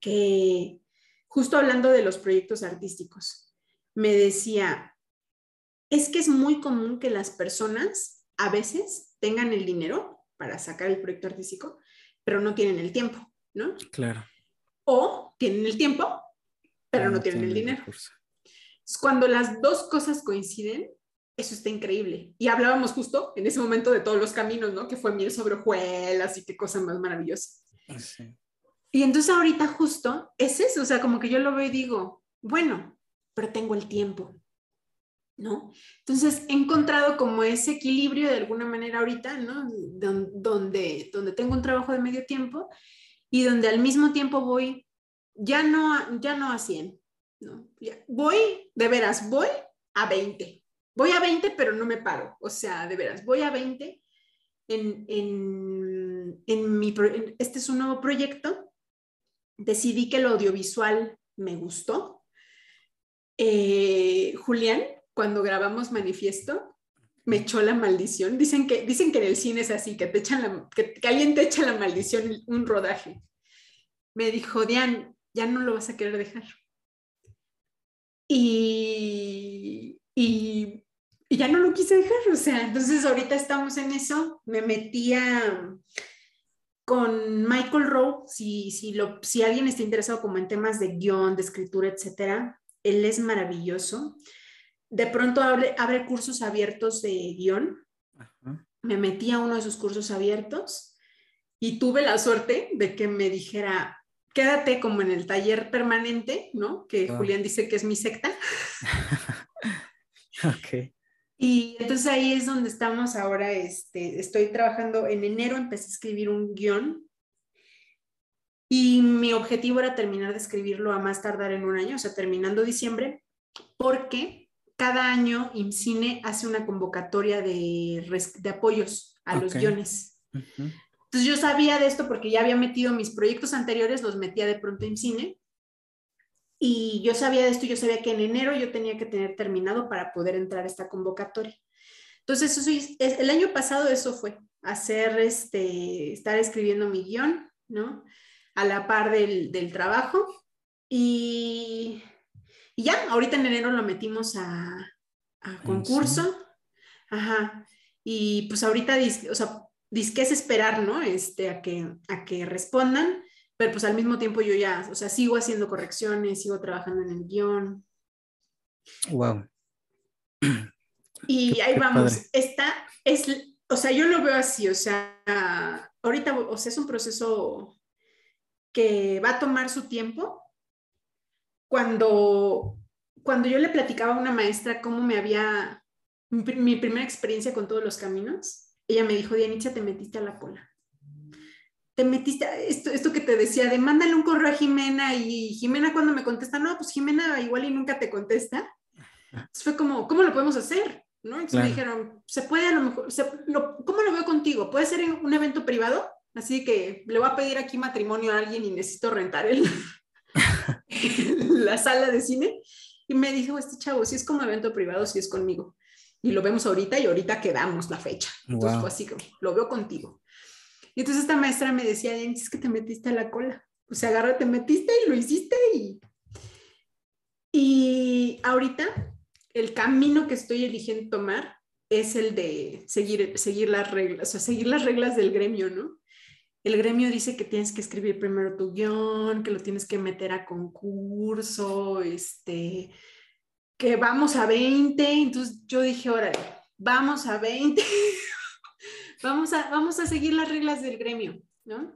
que, justo hablando de los proyectos artísticos, me decía, es que es muy común que las personas a veces tengan el dinero para sacar el proyecto artístico, pero no tienen el tiempo, ¿no? Claro. O tienen el tiempo, pero no, tienen, el dinero. Cuando las dos cosas coinciden, eso está increíble. Y hablábamos justo en ese momento de todos los caminos, ¿no? Que fue miel sobre hojuelas y qué cosa más maravillosa. Sí. Y entonces ahorita justo es eso, o sea, como que yo lo veo y digo, bueno, pero tengo el tiempo, ¿no? Entonces he encontrado como ese equilibrio de alguna manera ahorita, ¿no? Donde, donde tengo un trabajo de medio tiempo y donde al mismo tiempo voy, ya no, ya no a 100, ¿no? voy, de veras, voy a 20. Voy a 20, pero no me paro. O sea, de veras, voy a 20 en, en, en mi, este es un nuevo proyecto. Decidí que lo audiovisual me gustó. Eh, Julián, cuando grabamos Manifiesto, me echó la maldición. Dicen que, dicen que en el cine es así, que, te echan la, que, que alguien te echa la maldición un rodaje. Me dijo, Diane, ya no lo vas a querer dejar. Y, y y ya no lo quise dejar, o sea, entonces ahorita estamos en eso, me metía con Michael Rowe, si, si, lo, si alguien está interesado como en temas de guion, de escritura, etcétera, él es maravilloso. De pronto abre, abre cursos abiertos de guion. Me metí a uno de sus cursos abiertos y tuve la suerte de que me dijera, quédate como en el taller permanente, ¿no? Que Julián dice que es mi secta. ok. Y entonces ahí es donde estamos ahora, este, estoy trabajando, en enero empecé a escribir un guion. Y mi objetivo era terminar de escribirlo a más tardar en un año, o sea, terminando diciembre, porque cada año IMCINE hace una convocatoria de, de apoyos a los guiones. Entonces yo sabía de esto porque ya había metido mis proyectos anteriores, los metía de pronto en cine y yo sabía de esto, yo sabía que en enero yo tenía que tener terminado para poder entrar a esta convocatoria. Entonces, eso, el año pasado eso fue, hacer, este, estar escribiendo mi guion, ¿no? A la par del, del trabajo. Y, y, ya, ahorita en enero lo metimos a, a concurso. Ajá. Y pues ahorita, o sea, disque es esperar, ¿no? Este, a que, a que respondan pero pues al mismo tiempo yo ya, o sea, sigo haciendo correcciones, sigo trabajando en el guion. Wow. Y ahí vamos. Esta es, o sea, yo lo veo así, o sea, ahorita, o sea, es un proceso que va a tomar su tiempo. Cuando, cuando yo le platicaba a una maestra cómo me había, mi, mi primera experiencia con todos los caminos, ella me dijo, Dianitza, te metiste a la cola te metiste, esto, esto que te decía, de mándale un correo a Jimena y Jimena cuando me contesta, no, pues Jimena igual y nunca te contesta. Entonces fue como, ¿cómo lo podemos hacer? ¿No? Entonces me dijeron, se puede a lo mejor, ¿cómo lo veo contigo? ¿Puede ser un evento privado? Así que le voy a pedir aquí matrimonio a alguien y necesito rentar el, la sala de cine. Y me dijo, este chavo, si es como evento privado, si es conmigo. Y lo vemos ahorita y ahorita quedamos la fecha. Entonces fue así como, lo veo contigo. Y entonces esta maestra me decía, es que te metiste a la cola. O sea, agarra, te metiste y lo hiciste y... Y ahorita el camino que estoy eligiendo tomar es el de seguir, seguir las reglas, o sea, seguir las reglas del gremio, ¿no? El gremio dice que tienes que escribir primero tu guion, que lo tienes que meter a concurso, este, que vamos a 20. Entonces yo dije, órale, vamos a 20. vamos a, vamos a seguir las reglas del gremio, ¿no?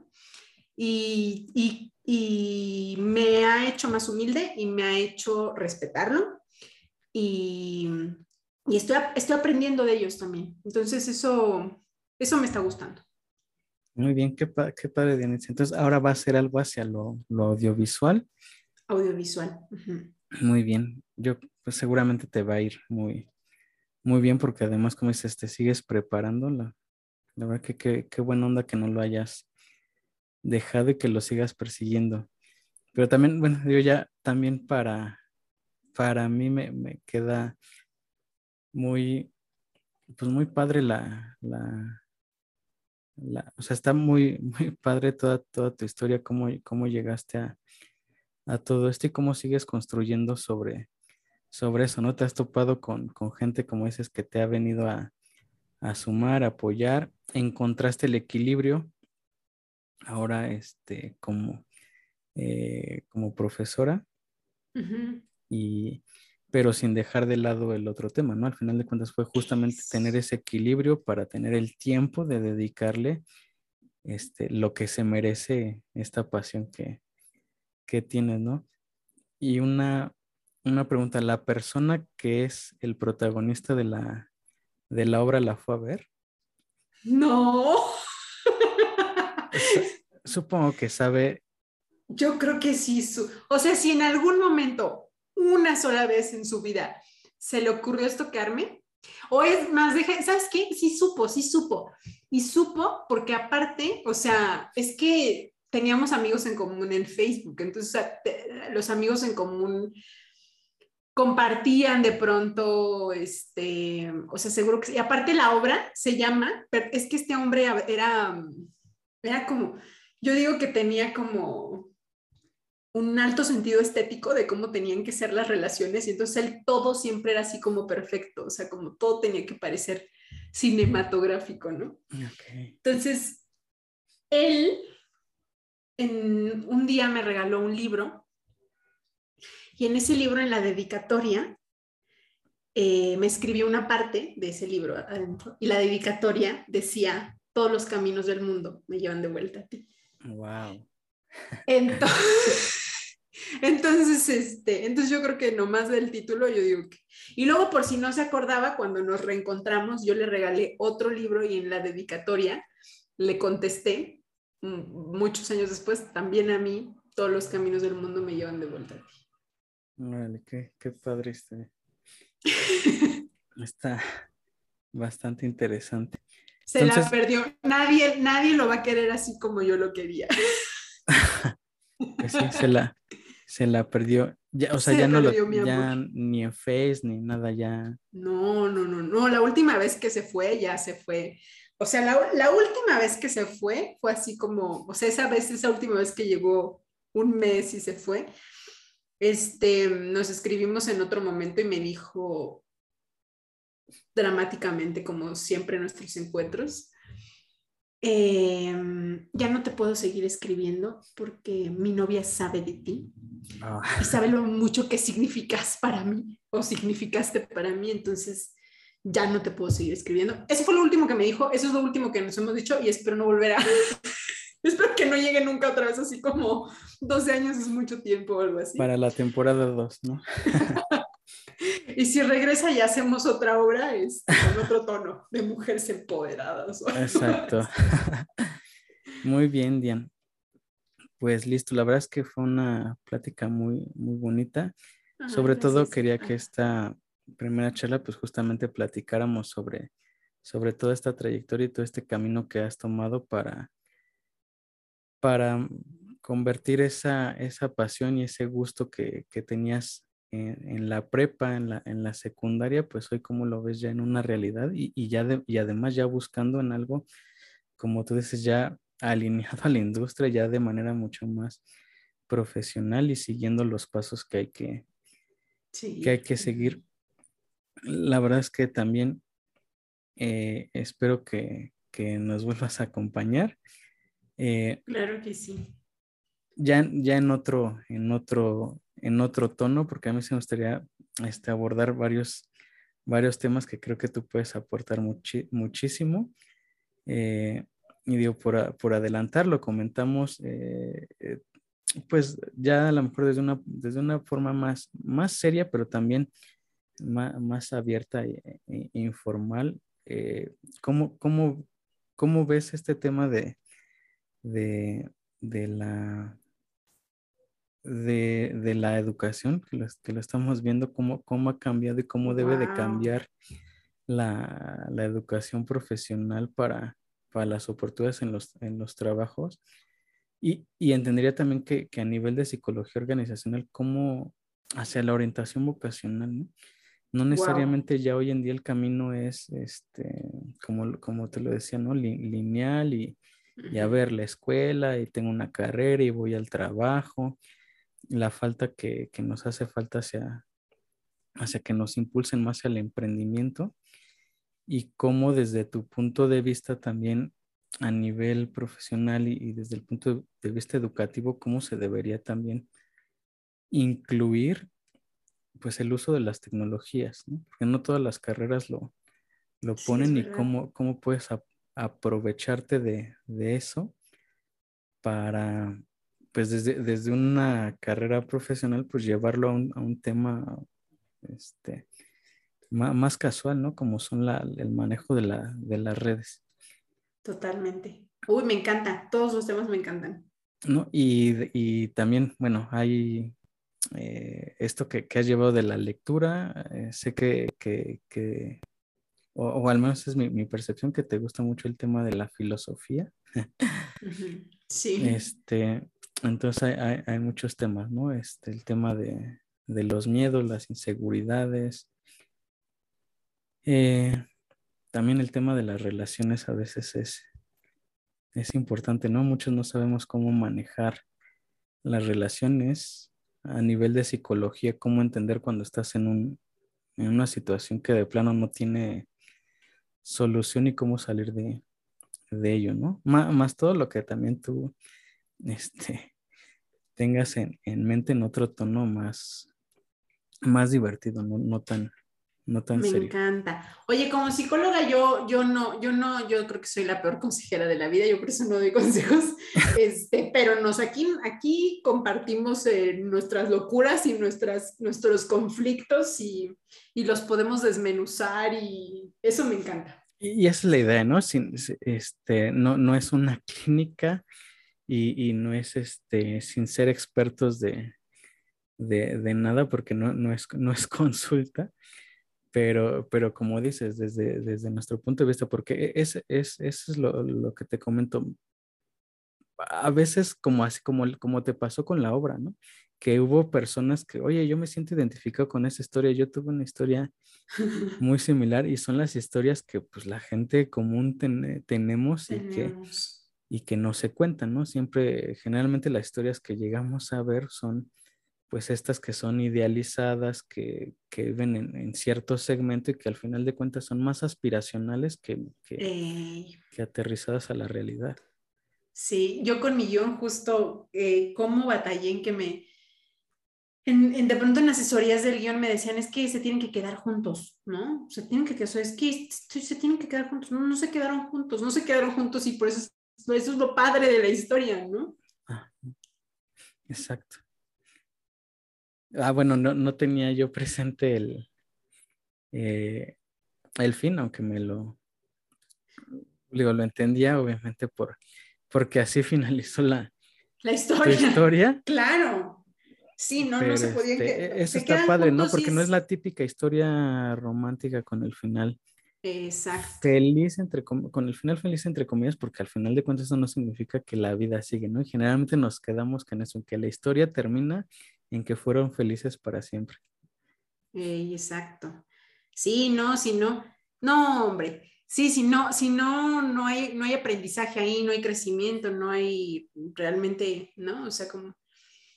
Y, y, y, me ha hecho más humilde y me ha hecho respetarlo y, y estoy, estoy aprendiendo de ellos también. Entonces eso, eso me está gustando. Muy bien, qué, qué padre, Diana. Entonces, ahora va a ser algo hacia lo, lo audiovisual. Audiovisual. Muy bien. Yo, pues seguramente te va a ir muy, muy bien porque además, como dices, te sigues preparando. La, la verdad que qué buena onda que no lo hayas dejado y que lo sigas persiguiendo. Pero también, bueno, yo ya también para, para mí me, queda muy, pues muy padre la, la, o sea, está muy, muy padre toda, toda tu historia, cómo, cómo llegaste a, a todo esto y cómo sigues construyendo sobre, sobre eso, ¿no? Te has topado con, con gente, como dices, que te ha venido a, a sumar, apoyar, encontraste el equilibrio. Ahora, este, como, eh, como profesora. y, pero sin dejar de lado el otro tema, ¿no? Al final de cuentas fue justamente tener ese equilibrio para tener el tiempo de dedicarle este, lo que se merece esta pasión que, que tienes, ¿no? Y una, una pregunta, ¿la persona que es el protagonista de la, de la obra la fue a ver? No. Supongo que sabe. Yo creo que sí. O sea, si en algún momento una sola vez en su vida se le ocurrió estoquearme, o es más, deja, ¿sabes qué? Sí supo, sí supo. Y supo porque aparte, o sea, es que teníamos amigos en común en Facebook, entonces los amigos en común compartían de pronto, este, o sea, seguro que, y aparte la obra se llama, pero es que este hombre era, era como, yo digo que tenía como, un alto sentido estético de cómo tenían que ser las relaciones y entonces él todo siempre era así como perfecto, o sea, como todo tenía que parecer cinematográfico, ¿no? Entonces, él en un día me regaló un libro y en ese libro, en la dedicatoria, eh, me escribió una parte de ese libro adentro y la dedicatoria decía, todos los caminos del mundo me llevan de vuelta a ti. Wow. Entonces, entonces, este, entonces yo creo que nomás del título yo digo que... Y luego por si no se acordaba, cuando nos reencontramos, yo le regalé otro libro y en la dedicatoria le contesté, mm, muchos años después, también a mí, todos los caminos del mundo me llevan de vuelta a ti. Vale, qué, qué padre este. Está bastante interesante. Se la perdió. Nadie, nadie lo va a querer así como yo lo quería. pues sí, se la, se la perdió. Ya, o sea, ya no lo, ya ni en Face ni nada ya. No, no, no, no. La última vez que se fue, ya se fue. O sea, la, la, última vez que se fue fue así como, o sea, esa vez, esa última vez que llegó un mes y se fue, este, nos escribimos en otro momento y me dijo dramáticamente, como siempre en nuestros encuentros, Em, ya no te puedo seguir escribiendo porque mi novia sabe de ti ah. y sabe lo mucho que significas para mí o significaste para mí, entonces ya no te puedo seguir escribiendo. Eso fue lo último que me dijo, eso es lo último que nos hemos dicho y espero no volver a... espero que no llegue nunca otra vez, así como 12 años es mucho tiempo o algo así. Para la temporada 2, ¿no? Y si regresa y hacemos otra obra, es con otro tono de mujeres empoderadas. Exacto. Muy bien, Diane. Pues listo, la verdad es que fue una plática muy, muy bonita. sobre todo quería que esta primera charla, pues justamente platicáramos sobre, sobre toda esta trayectoria y todo este camino que has tomado para, para convertir esa, esa pasión y ese gusto que, que tenías en, la prepa, en la, en la secundaria, pues hoy como lo ves ya en una realidad y, y ya y además ya buscando en algo, como tú dices, ya alineado a la industria, ya de manera mucho más profesional y siguiendo los pasos que hay que, que, hay que seguir. La verdad es que también eh, espero que, que, nos vuelvas a acompañar. Eh, claro que sí. Ya, ya en otro, en otro en otro tono, porque a mí se me gustaría este, abordar varios, varios temas que creo que tú puedes aportar muchísimo. Eh, y digo, por, por adelantar, comentamos, eh, eh, pues ya a lo mejor desde una, desde una forma más, más seria, pero también más, abierta e, e informal. ¿cómo, cómo, cómo, ves este tema de, de, de la de, la educación, que lo, que lo, estamos viendo, cómo, cómo ha cambiado y cómo debe de cambiar la, educación profesional para, para las oportunidades en los, en los trabajos. Y, entendería también que, a nivel de psicología organizacional, cómo hacia la orientación vocacional, ¿no? No necesariamente ya hoy en día el camino es, este, como, como te lo decía, ¿no? lineal y, y a ver la escuela y tengo una carrera y voy al trabajo la falta que, nos hace falta hacia, hacia que nos impulsen más al emprendimiento y cómo desde tu punto de vista también a nivel profesional y, desde el punto de vista educativo, cómo se debería también incluir pues el uso de las tecnologías, ¿no? Porque no todas las carreras lo, lo ponen y cómo, cómo puedes aprovecharte de, eso para, pues desde, desde, una carrera profesional, pues llevarlo a un, a un tema este, más, casual, ¿no? Como son la, el manejo de, la, de las redes. Totalmente. Uy, me encanta, todos los temas me encantan. ¿No? Y, y también, bueno, hay eh, esto que, que, has llevado de la lectura, eh, sé que, que, que o, o, al menos es mi, mi, percepción, que te gusta mucho el tema de la filosofía. Sí. Este, entonces hay, hay, hay, muchos temas, ¿no? Este, el tema de, de los miedos, las inseguridades. Eh, también el tema de las relaciones a veces es, es importante, ¿no? Muchos no sabemos cómo manejar las relaciones a nivel de psicología, cómo entender cuando estás en, un, en una situación que de plano no tiene solución y cómo salir de, de ello, ¿no? más todo lo que también tú este, tengas en, en, mente en otro tono más, más divertido, no, no tan, no tan Me encanta. Oye, como psicóloga, yo, yo no, yo no, yo creo que soy la peor consejera de la vida, yo por eso no doy consejos, este, pero nos aquí, aquí compartimos eh, nuestras locuras y nuestras, nuestros conflictos y, y, los podemos desmenuzar y eso me encanta. Y, esa es la idea, ¿no? Sin, este, no, no es una clínica y, y no es este, sin ser expertos de, de, de nada porque no, no, es, no es consulta pero, pero como dices, desde, desde nuestro punto de vista, porque es, es, eso es lo, lo, que te comento, a veces como así como, como te pasó con la obra, ¿no? Que hubo personas que, oye, yo me siento identificado con esa historia, yo tuve una historia muy similar y son las historias que pues la gente común ten, tenemos y que, y que no se cuentan, ¿no? Siempre, generalmente las historias que llegamos a ver son pues estas que son idealizadas, que, que viven en, en, cierto segmento y que al final de cuentas son más aspiracionales que, que, eh, que aterrizadas a la realidad. Sí, yo con mi guion justo, eh, cómo batallé en que me, en, en, de pronto en asesorías del guion me decían, es que se tienen que quedar juntos, ¿no? Se tienen que, es que se tienen que quedar juntos, no, no se quedaron juntos, no se quedaron juntos y por eso, eso es lo padre de la historia, ¿no? Ah, exacto. Ah, bueno, no, no tenía yo presente el, eh, el fin, aunque me lo, digo, lo entendía obviamente por, porque así finalizó la, la historia. historia. Claro. Sí, no, Pero no se podía este, Eso se está padre, ¿no? Porque no es- la típica historia romántica con el final Exacto. feliz, entre con el final feliz entre comillas, porque al final de cuentas eso no significa que la vida sigue, ¿no? Y generalmente nos quedamos con eso, en que la historia termina en que fueron felices para siempre. Exacto. Sí, no, si no, no, hombre. Sí, si no, si no, no hay, no hay aprendizaje ahí, no hay crecimiento, no hay realmente, ¿no? O sea, como.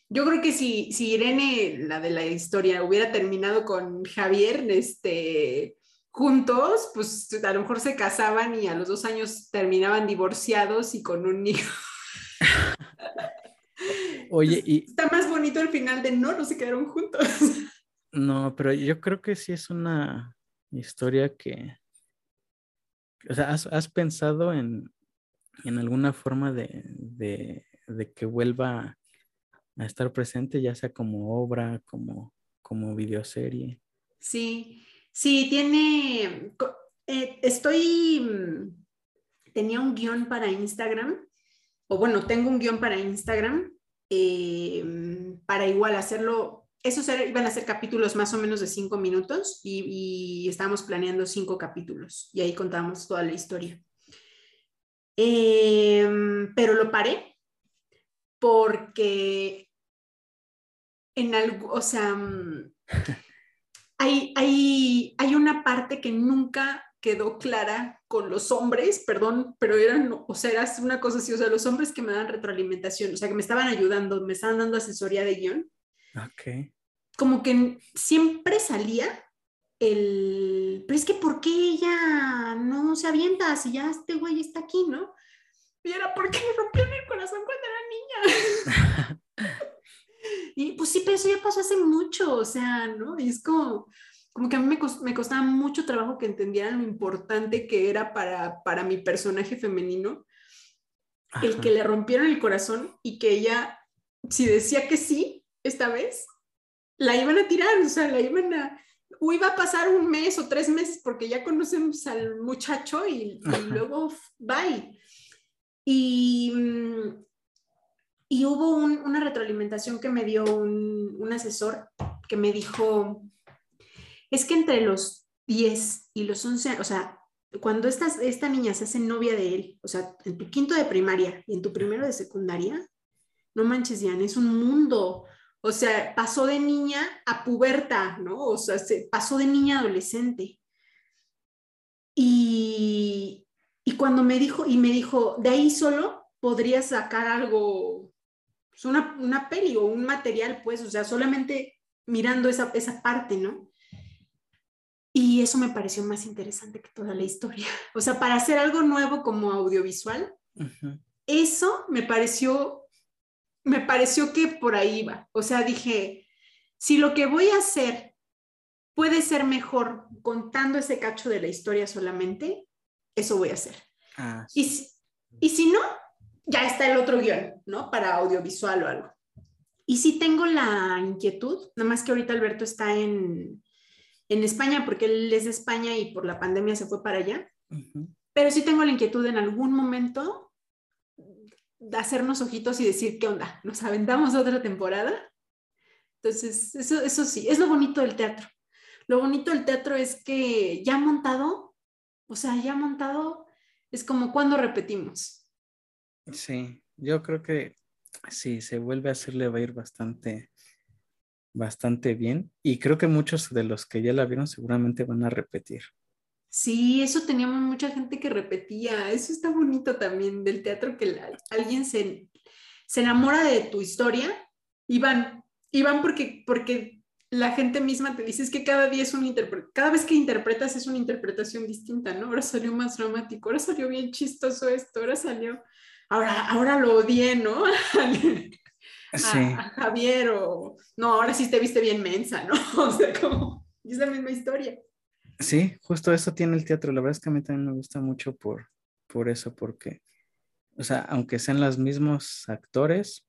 Yo creo que si, si Irene, la de la historia, hubiera terminado con Javier, este, juntos, pues a lo mejor se casaban y a los dos años terminaban divorciados y con un hijo. Oye, y Está más bonito el final de no, no se quedaron juntos. no, pero yo creo que sí es una historia que, o sea, ¿has, has pensado en, en alguna forma de, de, de que vuelva a estar presente, ya sea como obra, como, como videoserie? Sí, sí, tiene, eh, estoy, mm, tenía un guion para Instagram, o bueno, tengo un guion para Instagram, eh, mm, para igual hacerlo, esos era- iban a ser capítulos más o menos de cinco minutos y, y estábamos planeando cinco capítulos y ahí contábamos toda la historia. Eh, pero lo paré porque en algo, o sea, mm, hay, hay, hay una parte que nunca quedó clara con los hombres, perdón, pero eran, o sea, era una cosa así, o sea, los hombres que me dan retroalimentación, o sea, que me estaban ayudando, me estaban dando asesoría de guion, Ok. como que siempre salía el, pero es que ¿por qué ella no se avienta si ya este güey está aquí, no? Y era porque me rompieron el corazón cuando era niña. Y pues sí, pero eso ya pasó hace mucho, o sea, ¿no? Y es como, como que a mí me, me costaba mucho trabajo que entendieran lo importante que era para, para mi personaje femenino, el que le rompieron el corazón y que ella, si decía que sí, esta vez, la iban a tirar, o sea, la iban a, o iba a pasar un mes o tres meses porque ya conocemos al muchacho y, luego bye. Y, mm, y hubo una retroalimentación que me dio un, un, asesor que me dijo, es que entre los 10 y los 11, o sea, cuando esta, esta niña se hace novia de él, o sea, en tu quinto de primaria y en tu primero de secundaria, no manches, Diane, es un mundo. O sea, pasó de niña a puberta, ¿no? O sea, se pasó de niña adolescente. Y, y cuando me dijo, y me dijo, de ahí solo podrías sacar algo, pues una, una peli o un material, pues, o sea, solamente mirando esa, esa parte, ¿no? Y eso me pareció más interesante que toda la historia. O sea, para hacer algo nuevo como audiovisual, eso me pareció, me pareció que por ahí iba. O sea, dije, si lo que voy a hacer puede ser mejor contando ese cacho de la historia solamente, eso voy a hacer. Ah, y, y si no, ya está el otro guion, ¿no? Para audiovisual o algo. Y si tengo la inquietud, nada más que ahorita Alberto está en, en España porque él es de España y por la pandemia se fue para allá. Pero sí tengo la inquietud en algún momento de hacernos ojitos y decir, ¿qué onda? ¿Nos aventamos otra temporada? Entonces, eso, eso sí, es lo bonito del teatro. Lo bonito del teatro es que ya montado, o sea, ya montado, es como cuando repetimos. Sí, yo creo que sí, se vuelve a hacer, le va a ir bastante, bastante bien y creo que muchos de los que ya la vieron seguramente van a repetir. Sí, eso teníamos mucha gente que repetía, eso está bonito también del teatro, que alguien se, se enamora de tu historia y van, y van porque, porque la gente misma te dice que cada día es un cada vez que interpretas es una interpretación distinta, ¿no? Ahora salió más dramático, ahora salió bien chistoso esto, ahora salió, ahora, ahora lo odié, ¿no? a, Javier o no, ahora sí te viste bien mensa, ¿no? O sea, como es la misma historia. Sí, justo eso tiene el teatro. La verdad es que a mí también me gusta mucho por, por eso, porque, o sea, aunque sean los mismos actores,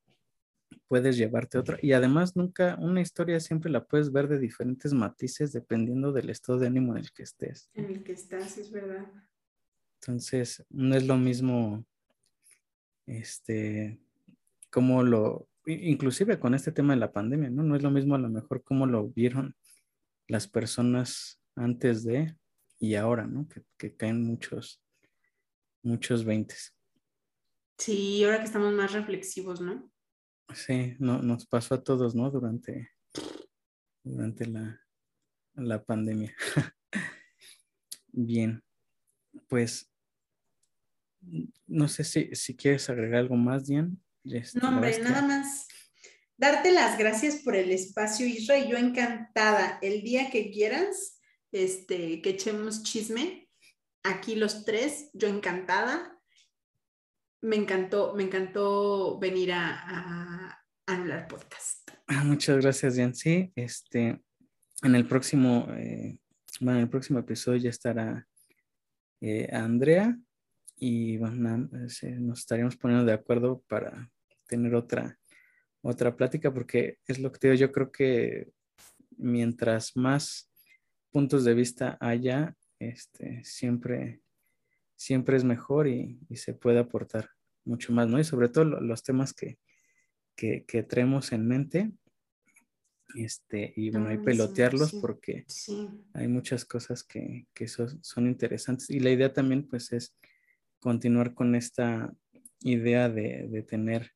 puedes llevarte otra. Y además nunca, una historia siempre la puedes ver de diferentes matices dependiendo del estado de ánimo en el que estés. En el que estás, es verdad. Entonces, no es lo mismo, este, como lo, inclusive con este tema de la pandemia, ¿no? No es lo mismo a lo mejor cómo lo vieron las personas antes de y ahora, ¿no? Que, caen muchos, muchos veintes. Sí, ahora que estamos más reflexivos, ¿no? Sí, no, nos pasó a todos, ¿no? Durante, durante la, la pandemia. Bien, pues no sé si, si quieres agregar algo más, Diane. No, hombre, nada más. Darte las gracias por el espacio, Isra, y yo encantada. El día que quieras, este, que echemos chisme, aquí los tres, yo encantada. Me encantó, me encantó venir a, a anular podcast. Ah, muchas gracias. Sí, este, en el próximo, eh, bueno, en el próximo episodio ya estará eh, Andrea y bueno, nos estaríamos poniendo de acuerdo para tener otra, otra plática, porque es lo que te digo, yo creo que mientras más puntos de vista haya, este, siempre, siempre es mejor y, se puede aportar mucho más, ¿no? Y sobre todo los temas que, que, que traemos en mente, este, y bueno, hay pelotearlos porque hay muchas cosas que, que son, son, interesantes. Y la idea también, pues, es continuar con esta idea de, de tener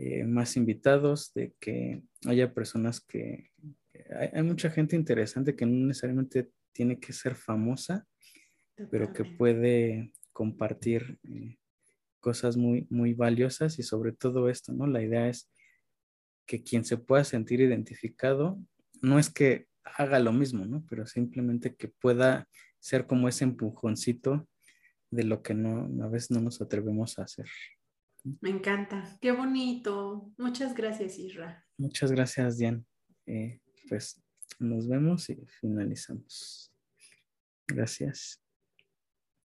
eh, más invitados, de que haya personas que... Hay, mucha gente interesante que no necesariamente tiene que ser famosa, pero que puede compartir eh, cosas muy, muy valiosas y sobre todo esto, ¿no? La idea es que quien se pueda sentir identificado, no es que haga lo mismo, ¿no? Pero simplemente que pueda ser como ese empujoncito de lo que no, a veces no nos atrevemos a hacer. Me encanta. Qué bonito. Muchas gracias, Isra. Muchas gracias, Diane. Eh, pues nos vemos y finalizamos. Gracias.